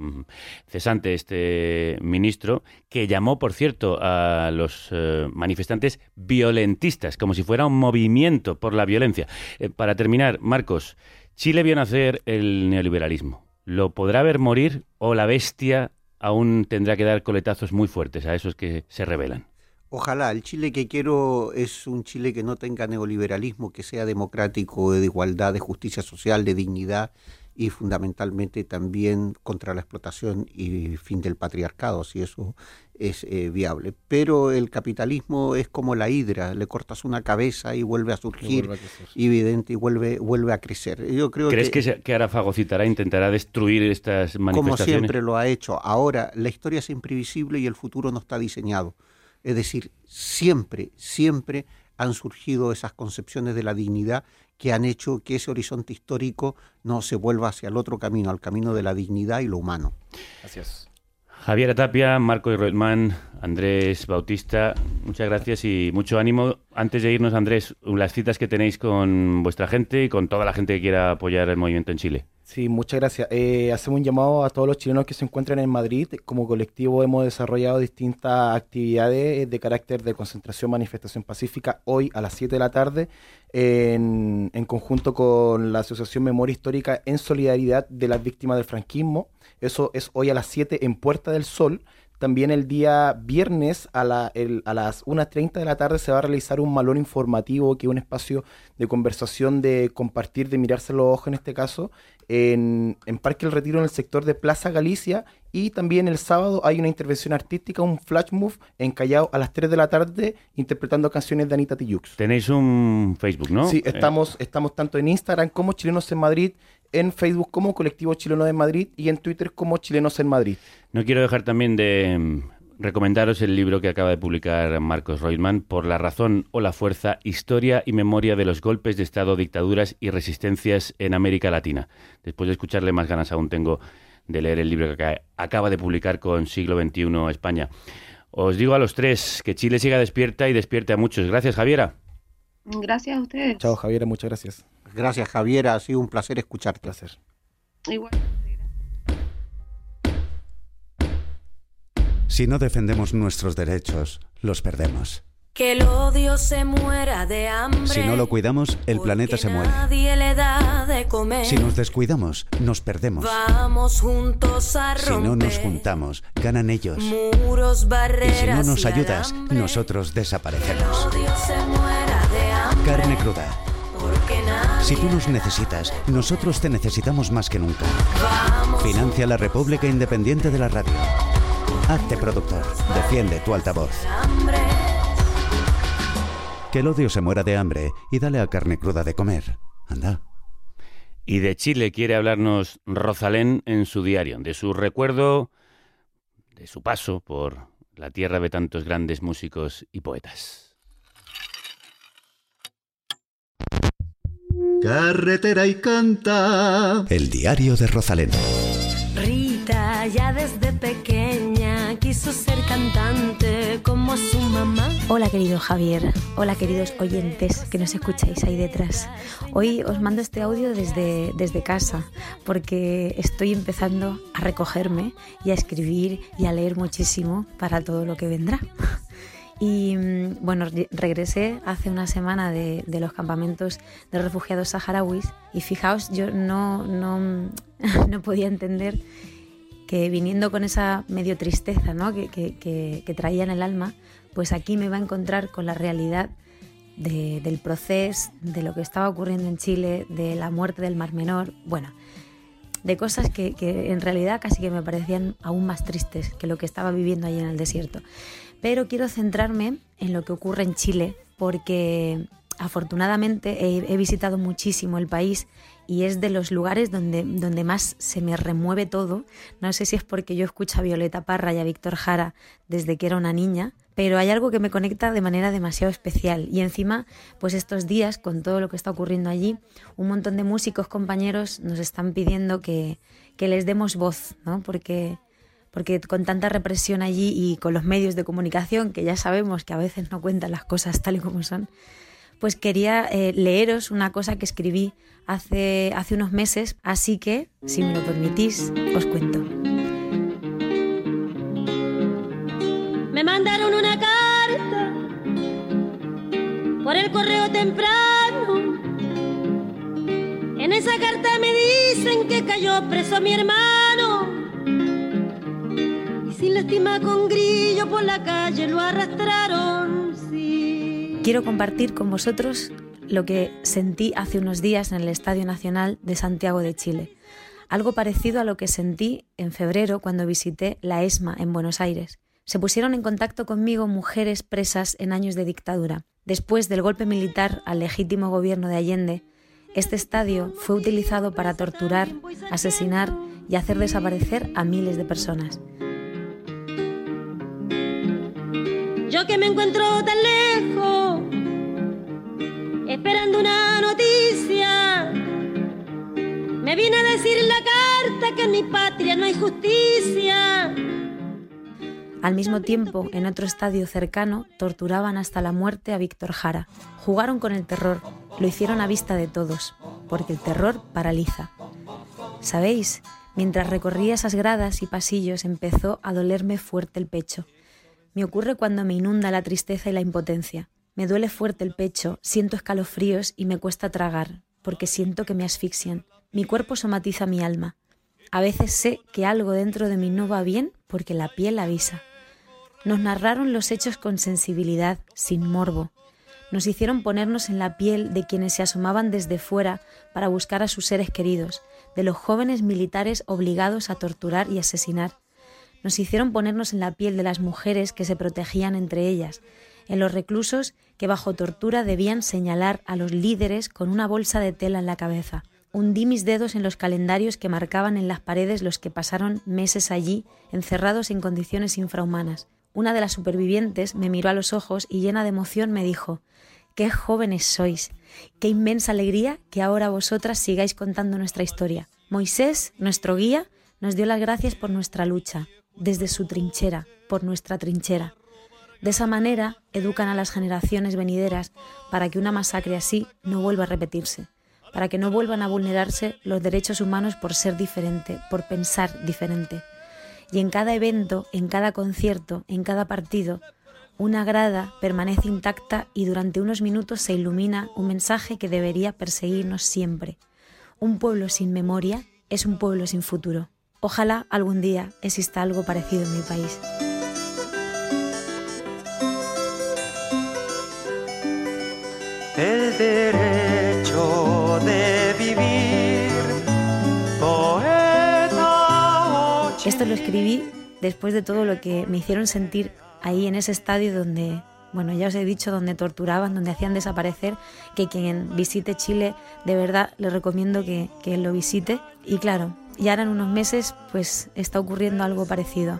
Cesante este ministro, que llamó, por cierto, a los eh, manifestantes violentistas, como si fuera un movimiento por la violencia. Eh, para terminar, Marcos, Chile vio nacer el neoliberalismo. ¿Lo podrá ver morir o la bestia aún tendrá que dar coletazos muy fuertes a esos que se rebelan? Ojalá, el Chile que quiero es un Chile que no tenga neoliberalismo, que sea democrático, de igualdad, de justicia social, de dignidad y fundamentalmente también contra la explotación y fin del patriarcado, si eso es eh, viable. Pero el capitalismo es como la hidra, le cortas una cabeza y vuelve a surgir, vuelve a evidente, y vuelve, vuelve a crecer. Yo creo ¿Crees que, que, que ahora fagocitará, intentará destruir estas como manifestaciones? siempre lo ha hecho. Ahora, la historia es imprevisible y el futuro no está diseñado. Es decir, siempre, siempre han surgido esas concepciones de la dignidad que han hecho que ese horizonte histórico no se vuelva hacia el otro camino, al camino de la dignidad y lo humano. Gracias. Javier Tapia, Marco Roitman, Andrés Bautista, muchas gracias y mucho ánimo. Antes de irnos, Andrés, las citas que tenéis con vuestra gente y con toda la gente que quiera apoyar el movimiento en Chile. Sí, muchas gracias. Eh, hacemos un llamado a todos los chilenos que se encuentran en Madrid. Como colectivo hemos desarrollado distintas actividades de carácter de concentración, manifestación pacífica hoy a las 7 de la tarde en, en conjunto con la Asociación Memoria Histórica en solidaridad de las víctimas del franquismo. Eso es hoy a las 7 en Puerta del Sol. También el día viernes a, la- a las 1.30 de la tarde se va a realizar un malón informativo, que es un espacio de conversación, de compartir, de mirarse los ojos en este caso, en, en Parque El Retiro, en el sector de Plaza Galicia. Y también el sábado hay una intervención artística, un flash move en Callao a las 3 de la tarde, interpretando canciones de Anita Tijoux. Tenéis un Facebook, ¿no? Sí, Eh, estamos, estamos tanto en Instagram como Chilenos en Madrid, en Facebook como Colectivo Chileno de Madrid y en Twitter como Chilenos en Madrid. No quiero dejar también de recomendaros el libro que acaba de publicar Marcos Reutemann, Por la razón o la fuerza, historia y memoria de los golpes de Estado, dictaduras y resistencias en América Latina. Después de escucharle, más ganas aún tengo de leer el libro que aca- acaba de publicar con Siglo XXI España. Os digo a los tres que Chile siga despierta y despierte a muchos. Gracias, Javiera. Gracias a ustedes. Chao, Javiera, muchas gracias. Gracias, Javiera. Ha sido un placer escucharte. Placer. Igual. Si no defendemos nuestros derechos, los perdemos. Que el odio se muera de hambre. Si no lo cuidamos, el planeta se muere. Nadie le da de comer. Si nos descuidamos, nos perdemos. Vamos juntos a Si no nos romper juntamos, ganan ellos. muros, Y barreras. si no nos y ayudas, nosotros Que desaparecemos. el odio se muera de hambre. Carne cruda. Si tú nos necesitas, nosotros te necesitamos más que nunca. Vamos Financia la República Independiente de la Radio. Hazte productor. Defiende tu altavoz. Que el odio se muera de hambre y dale a carne cruda de comer. Anda. Y de Chile quiere hablarnos Rosalén en su diario, de su recuerdo, de su paso por la tierra de tantos grandes músicos y poetas. Carretera y canta. El diario de Rosalén. Rita ya desde pequeña ser cantante como su mamá. Hola querido Javier, hola queridos oyentes que nos escucháis ahí detrás. Hoy os mando este audio desde, desde casa porque estoy empezando a recogerme y a escribir y a leer muchísimo para todo lo que vendrá. Y mm, bueno, re- regresé hace una semana de, de los campamentos de refugiados saharauis y fijaos, yo no, no, no podía entender que viniendo con esa medio tristeza ¿no? que, que- que- que traía en el alma, pues aquí me iba a encontrar con la realidad de- del proceso, de lo que estaba ocurriendo en Chile, de la muerte del Mar Menor, bueno, de cosas que, que en realidad casi que me parecían aún más tristes que lo que estaba viviendo allí en el desierto. Pero quiero centrarme en lo que ocurre en Chile, porque afortunadamente he, he visitado muchísimo el país y es de los lugares donde, donde más se me remueve todo. No sé si es porque yo escucho a Violeta Parra y a Víctor Jara desde que era una niña, pero hay algo que me conecta de manera demasiado especial. Y encima, pues estos días, con todo lo que está ocurriendo allí, un montón de músicos, compañeros, nos están pidiendo que, que les demos voz, ¿no? Porque porque con tanta represión allí y con los medios de comunicación, que ya sabemos que a veces no cuentan las cosas tal y como son, pues quería eh, leeros una cosa que escribí hace, hace unos meses, así que, si me lo permitís, os cuento. Me mandaron una carta por el correo temprano. En esa carta me dicen que cayó preso mi hermano. Y sin lástima con grillo por la calle lo arrastraron. Sí. Quiero compartir con vosotros lo que sentí hace unos días en el Estadio Nacional de Santiago de Chile. Algo parecido a lo que sentí en febrero cuando visité la ESMA en Buenos Aires. Se pusieron en contacto conmigo mujeres presas en años de dictadura. Después del golpe militar al legítimo gobierno de Allende, este estadio fue utilizado para torturar, asesinar y hacer desaparecer a miles de personas. Yo que me encuentro tan lejos, esperando una noticia. Me viene a decir la carta que en mi patria no hay justicia. Al mismo tiempo, en otro estadio cercano, torturaban hasta la muerte a Víctor Jara. Jugaron con el terror, lo hicieron a vista de todos, porque el terror paraliza. ¿Sabéis? Mientras recorría esas gradas y pasillos empezó a dolerme fuerte el pecho. Me ocurre cuando me inunda la tristeza y la impotencia. Me duele fuerte el pecho, siento escalofríos y me cuesta tragar, porque siento que me asfixian. Mi cuerpo somatiza mi alma. A veces sé que algo dentro de mí no va bien porque la piel avisa. Nos narraron los hechos con sensibilidad, sin morbo. Nos hicieron ponernos en la piel de quienes se asomaban desde fuera para buscar a sus seres queridos, de los jóvenes militares obligados a torturar y asesinar. Nos hicieron ponernos en la piel de las mujeres que se protegían entre ellas, en los reclusos que bajo tortura debían señalar a los líderes con una bolsa de tela en la cabeza. Hundí mis dedos en los calendarios que marcaban en las paredes los que pasaron meses allí, encerrados en condiciones infrahumanas. Una de las supervivientes me miró a los ojos y llena de emoción me dijo, Qué jóvenes sois, qué inmensa alegría que ahora vosotras sigáis contando nuestra historia. Moisés, nuestro guía, nos dio las gracias por nuestra lucha, desde su trinchera, por nuestra trinchera. De esa manera educan a las generaciones venideras para que una masacre así no vuelva a repetirse, para que no vuelvan a vulnerarse los derechos humanos por ser diferente, por pensar diferente. Y en cada evento, en cada concierto, en cada partido, una grada permanece intacta y durante unos minutos se ilumina un mensaje que debería perseguirnos siempre. Un pueblo sin memoria es un pueblo sin futuro. Ojalá algún día exista algo parecido en mi país. El derecho de vivir, poeta. Esto lo escribí después de todo lo que me hicieron sentir ahí en ese estadio donde, bueno, ya os he dicho, donde torturaban, donde hacían desaparecer, que quien visite Chile, de verdad le recomiendo que, que lo visite. Y claro, ya en unos meses, pues está ocurriendo algo parecido.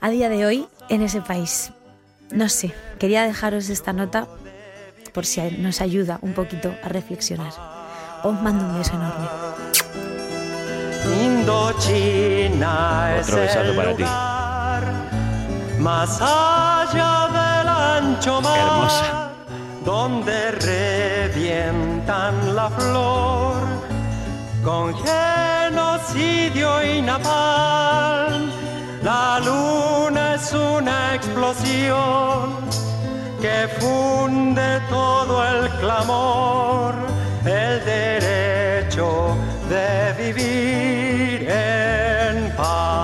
A día de hoy, en ese país. No sé, quería dejaros esta nota por si nos ayuda un poquito a reflexionar. Os mando un beso enorme. Indochina es Otro besazo el para ti. lugar Más allá del ancho mar. Hermosa. Donde revientan la flor con genocidio y napalm. La luna es una explosión que funde todo el clamor, el derecho de vivir en paz.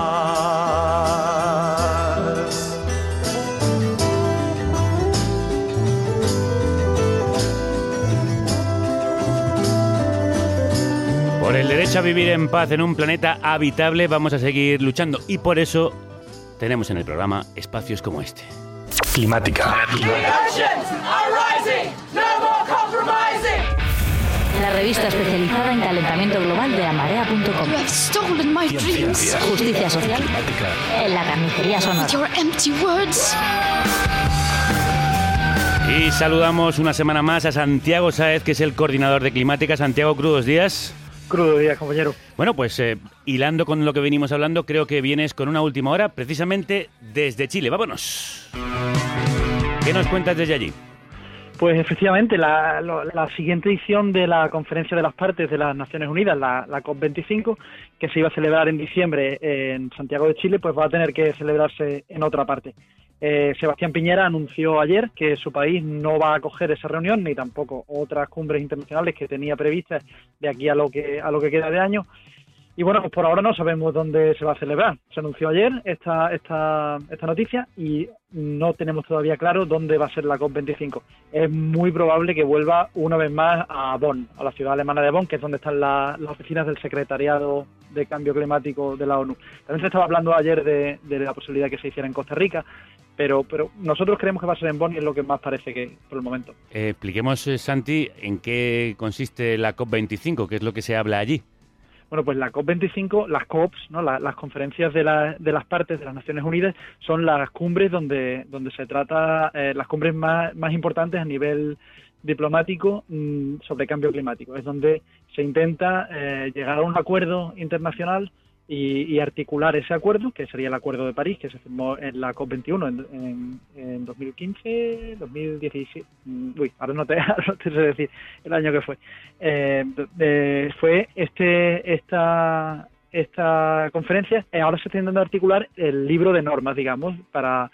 Por el derecho a vivir en paz en un planeta habitable vamos a seguir luchando y por eso tenemos en el programa espacios como este. Climática. La revista especializada en calentamiento global de amarea.com. Justicia social en la carnicería sonora. Y saludamos una semana más a Santiago Saez, que es el coordinador de Climática. Santiago, crudos días. Crudos días, compañero. Bueno, pues eh, hilando con lo que venimos hablando, creo que vienes con una última hora, precisamente desde Chile. Vámonos. ¿Qué nos cuentas desde allí? Pues efectivamente, la, siguiente edición de la Conferencia de las Partes de las Naciones Unidas, la, la COP25, que se iba a celebrar en diciembre en Santiago de Chile, pues va a tener que celebrarse en otra parte. Eh, Sebastián Piñera anunció ayer que su país no va a acoger esa reunión ni tampoco otras cumbres internacionales que tenía previstas de aquí a lo que a lo que queda de año. Y bueno, pues por ahora no sabemos dónde se va a celebrar. Se anunció ayer esta, esta, esta noticia y no tenemos todavía claro dónde va a ser la COP25. Es muy probable que vuelva una vez más a Bonn, a la ciudad alemana de Bonn, que es donde están la- las oficinas del Secretariado de Cambio Climático de la ONU. También se estaba hablando ayer de, de la posibilidad que se hiciera en Costa Rica, pero, pero nosotros creemos que va a ser en Bonn y es lo que más parece que por el momento. Eh, expliquemos, eh, Santi, en qué consiste la COP25, qué es lo que se habla allí. Bueno, pues la COP25, las COPs, ¿no? La- las conferencias de, la- de las partes de las Naciones Unidas son las cumbres donde, donde se trata, eh, las cumbres más, más importantes a nivel diplomático mm, sobre cambio climático. Es donde se intenta eh, llegar a un acuerdo internacional y, y articular ese acuerdo, que sería el Acuerdo de París, que se firmó en la COP21 en, en, en 2015, 2017. mm, Uy, ahora no te, ahora no te sé decir el año que fue. Eh, fue este esta esta conferencia. eh, ahora se está intentando articular el libro de normas, digamos, para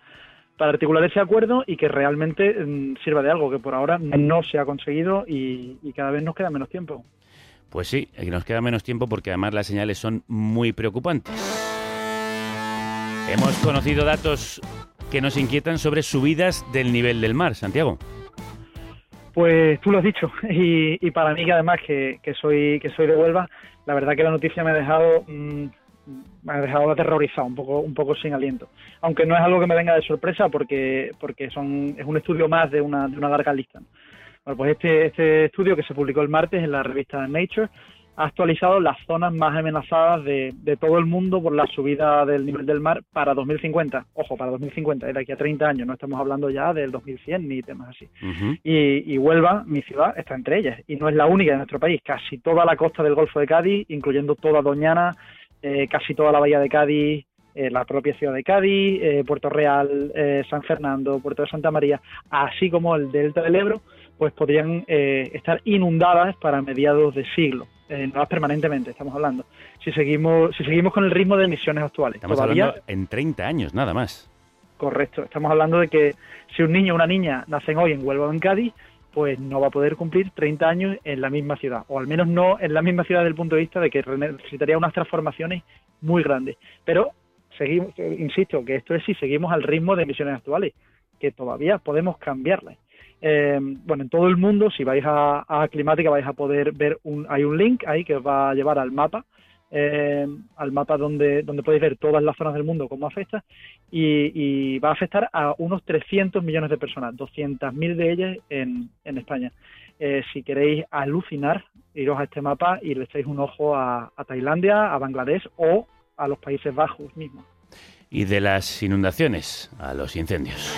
para articular ese acuerdo y que realmente mm, sirva de algo que por ahora no se ha conseguido y cada vez nos queda menos tiempo. Pues sí, nos queda menos tiempo porque además las señales son muy preocupantes. Hemos conocido datos que nos inquietan sobre subidas del nivel del mar, Santiago. Pues tú lo has dicho y, para mí que además que, que soy que soy de Huelva, la verdad que la noticia me ha dejado mm, me ha dejado aterrorizado, un poco un poco sin aliento. Aunque no es algo que me venga de sorpresa porque porque son es un estudio más de una de una larga lista. ¿No? Bueno, pues este este estudio que se publicó el martes en la revista Nature ha actualizado las zonas más amenazadas de, de todo el mundo por la subida del nivel del mar para 2050. Ojo, para 2050, es de aquí a 30 años, no estamos hablando ya del 2100 ni temas así. Y, y Huelva, mi ciudad, está entre ellas. Y no es la única de nuestro país. Casi toda la costa del Golfo de Cádiz, incluyendo toda Doñana, eh, casi toda la bahía de Cádiz, eh, la propia ciudad de Cádiz, eh, Puerto Real, eh, San Fernando, Puerto de Santa María, así como el delta del Ebro, pues podrían eh, estar inundadas para mediados de siglo. Eh, no permanentemente, estamos hablando. Si seguimos, si seguimos con el ritmo de emisiones actuales. Estamos Todavía, hablando en 30 años, nada más. Correcto. Estamos hablando de que si un niño o una niña nacen hoy en Huelva o en Cádiz, pues no va a poder cumplir 30 años en la misma ciudad, o al menos no en la misma ciudad desde el punto de vista de que necesitaría unas transformaciones muy grandes. Pero seguimos, eh, insisto, que esto es si seguimos al ritmo de emisiones actuales, que todavía podemos cambiarlas. Eh, bueno, en todo el mundo, si vais a, Climática, vais a poder ver un, hay un link ahí que os va a llevar al mapa, eh, al mapa donde, donde podéis ver todas las zonas del mundo cómo afecta, y, va a afectar a unos 300 millones de personas, 200.000 de ellas en, España. Eh, si queréis alucinar, iros a este mapa y le echáis un ojo a, a Tailandia, a Bangladesh o a los Países Bajos mismos. Y de las inundaciones a los incendios.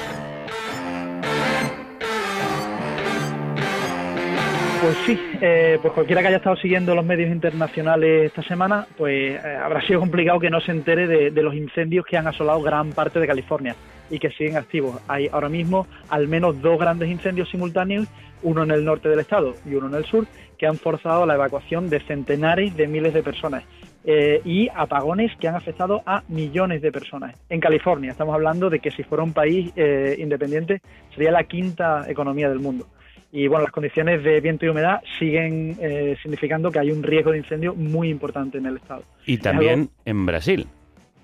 Pues sí, eh, pues cualquiera que haya estado siguiendo los medios internacionales esta semana, pues eh, habrá sido complicado que no se entere de, de los incendios que han asolado gran parte de California y que siguen activos. Hay ahora mismo al menos dos grandes incendios simultáneos, uno en el norte del estado y uno en el sur, que han forzado la evacuación de centenares de miles de personas. eh, y apagones que han afectado a millones de personas. En California estamos hablando de que si fuera un país eh, independiente sería la quinta economía del mundo. Y bueno, las condiciones de viento y humedad siguen eh, significando que hay un riesgo de incendio muy importante en el estado. Y también algo- en Brasil.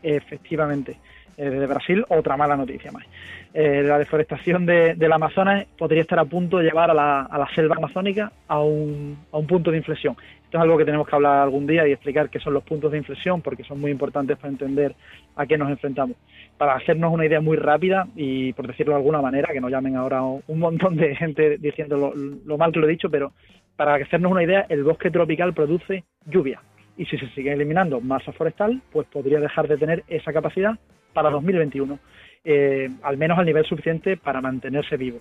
Efectivamente. Eh, desde Brasil, otra mala noticia más. Eh, la deforestación de- del Amazonas podría estar a punto de llevar a la, a la selva amazónica a un, a un punto de inflexión. Esto es algo que tenemos que hablar algún día y explicar qué son los puntos de inflexión, porque son muy importantes para entender a qué nos enfrentamos. Para hacernos una idea muy rápida y, por decirlo de alguna manera, que no llamen ahora un montón de gente diciendo lo, mal que lo he dicho, pero para hacernos una idea, el bosque tropical produce lluvia. Y si se sigue eliminando masa forestal, pues podría dejar de tener esa capacidad para 2021, eh, al menos al nivel suficiente para mantenerse vivo.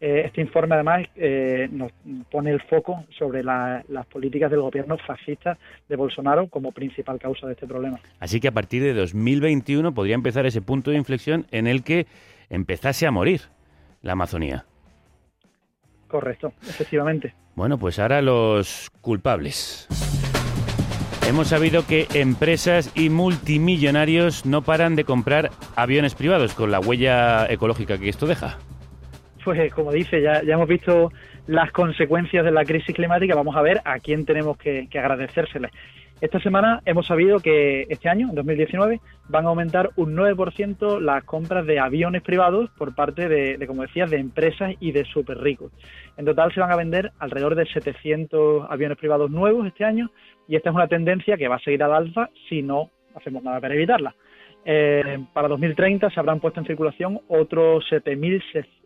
Eh, este informe además eh, nos pone el foco sobre la- las políticas del gobierno fascista de Bolsonaro como principal causa de este problema. Así que a partir de 2021 podría empezar ese punto de inflexión en el que empezase a morir la Amazonía. Correcto, efectivamente. Bueno, pues ahora los culpables. Hemos sabido que empresas y multimillonarios no paran de comprar aviones privados con la huella ecológica que esto deja. Pues como dice, ya, ya hemos visto las consecuencias de la crisis climática, vamos a ver a quién tenemos que, que agradecérseles. Esta semana hemos sabido que este año, en 2019, van a aumentar un 9% las compras de aviones privados por parte de, de, como decías, de empresas y de súper ricos. En total se van a vender alrededor de 700 aviones privados nuevos este año y esta es una tendencia que va a seguir al alza si no hacemos nada para evitarla. Eh, para 2030 se habrán puesto en circulación otros 7.600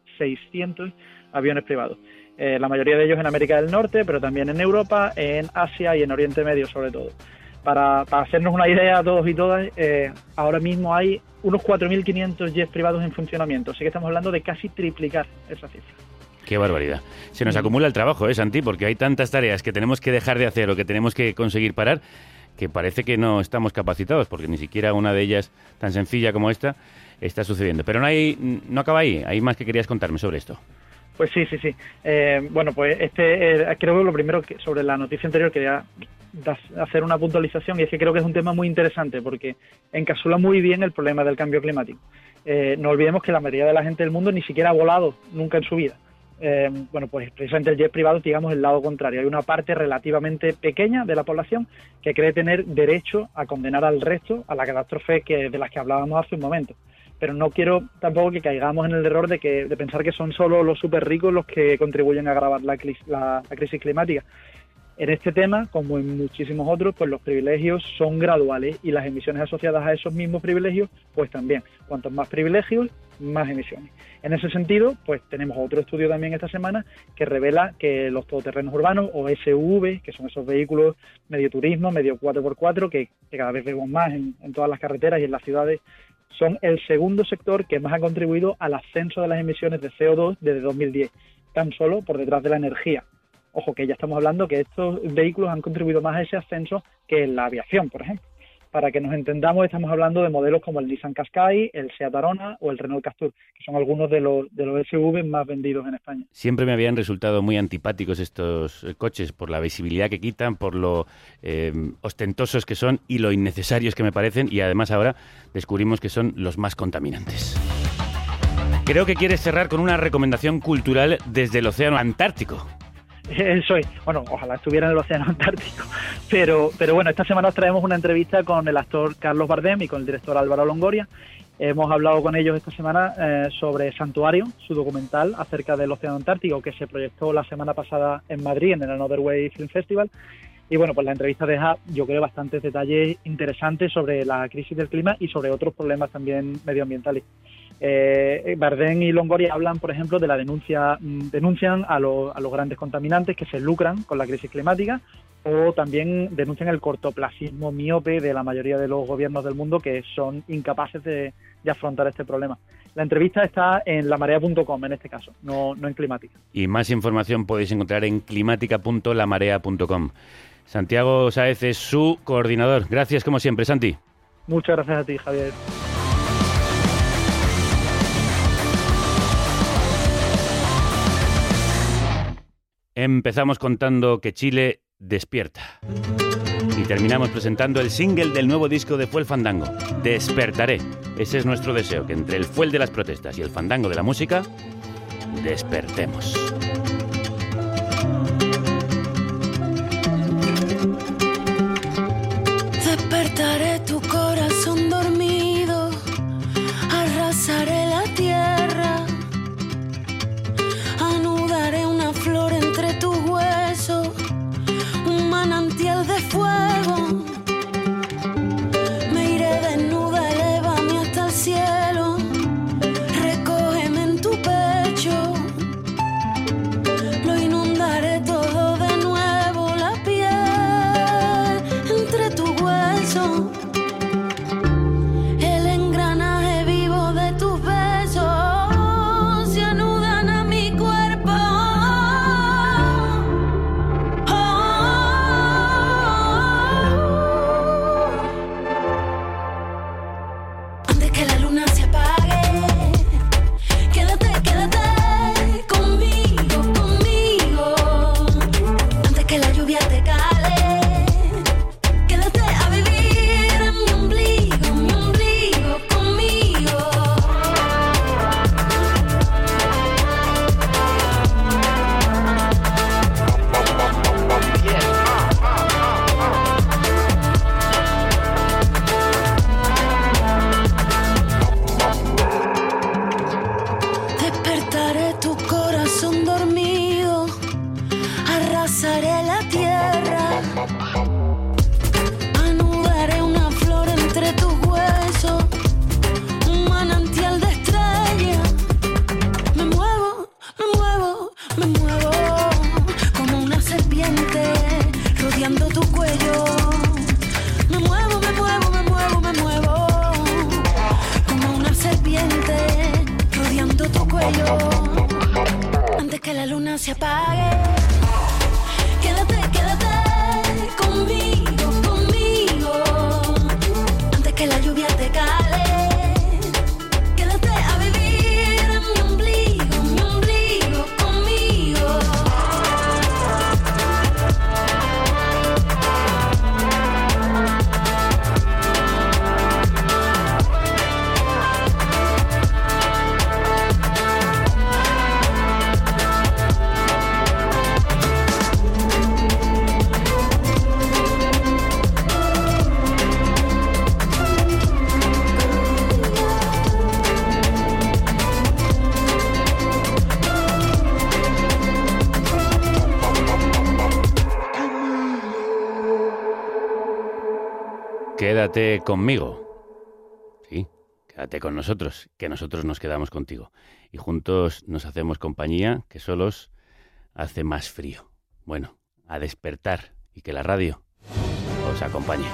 aviones privados. Eh, la mayoría de ellos en América del Norte, pero también en Europa, en Asia y en Oriente Medio sobre todo. Para, para hacernos una idea a todos y todas, eh, ahora mismo hay unos 4.500 jets privados en funcionamiento, así que estamos hablando de casi triplicar esa cifra. Qué barbaridad. Se nos acumula el trabajo, ¿eh, Santi? Porque hay tantas tareas que tenemos que dejar de hacer o que tenemos que conseguir parar que parece que no estamos capacitados, porque ni siquiera una de ellas tan sencilla como esta está sucediendo. Pero no, hay, no acaba ahí, hay más que querías contarme sobre esto. Pues sí, sí, sí. Eh, bueno, pues este eh, creo que lo primero que sobre la noticia anterior quería hacer una puntualización y es que creo que es un tema muy interesante porque encapsula muy bien el problema del cambio climático. Eh, no olvidemos que la mayoría de la gente del mundo ni siquiera ha volado nunca en su vida. Eh, bueno, pues precisamente el jet privado, digamos, el lado contrario. Hay una parte relativamente pequeña de la población que cree tener derecho a condenar al resto a la catástrofe que, de las que hablábamos hace un momento. Pero no quiero tampoco que caigamos en el error de, que, de pensar que son solo los súper ricos los que contribuyen a agravar la, la- la crisis climática. En este tema, como en muchísimos otros, pues los privilegios son graduales y las emisiones asociadas a esos mismos privilegios, pues también. Cuantos más privilegios, más emisiones. En ese sentido, pues tenemos otro estudio también esta semana que revela que los todoterrenos urbanos o SUV, que son esos vehículos medio turismo, medio 4x4, que, que cada vez vemos más en todas las carreteras y en las ciudades, son el segundo sector que más ha contribuido al ascenso de las emisiones de CO2 desde 2010, tan solo por detrás de la energía. Ojo que ya estamos hablando que estos vehículos han contribuido más a ese ascenso que la aviación, por ejemplo. Para que nos entendamos, estamos hablando de modelos como el Nissan Qashqai, el Seat Arona o el Renault Captur, que son algunos de los, de los SUV más vendidos en España. Siempre me habían resultado muy antipáticos estos eh, coches por la visibilidad que quitan, por lo eh, ostentosos que son y lo innecesarios que me parecen y además ahora descubrimos que son los más contaminantes. Creo que quieres cerrar con una recomendación cultural desde el Océano Antártico. Eso es. Bueno, ojalá estuviera en el Océano Antártico. Pero, pero bueno, esta semana os traemos una entrevista con el actor Carlos Bardem y con el director Álvaro Longoria. Hemos hablado con ellos esta semana eh, sobre Santuario, su documental acerca del Océano Antártico que se proyectó la semana pasada en Madrid en el Another Way Film Festival. Y bueno, pues la entrevista deja, yo creo, bastantes detalles interesantes sobre la crisis del clima y sobre otros problemas también medioambientales. Eh, Bardem y Longoria hablan, por ejemplo, de la denuncia, mm, denuncian a, los- a los grandes contaminantes que se lucran con la crisis climática o también denuncian el cortoplacismo miope de la mayoría de los gobiernos del mundo que son incapaces de, de afrontar este problema. La entrevista está en lamarea.com en este caso, no, no en Climática. Y más información podéis encontrar en climática.lamarea.com. Santiago Saez es su coordinador. Gracias como siempre, Santi. Muchas gracias a ti, Javier. Empezamos contando que Chile despierta. Y terminamos presentando el single del nuevo disco de Fuel Fandango, Despertaré. Ese es nuestro deseo, que entre el Fuel de las protestas y el fandango de la música, despertemos. Quédate conmigo. Sí, quédate con nosotros, que nosotros nos quedamos contigo. Y juntos nos hacemos compañía, que solos hace más frío. Bueno, a despertar y que la radio os acompañe.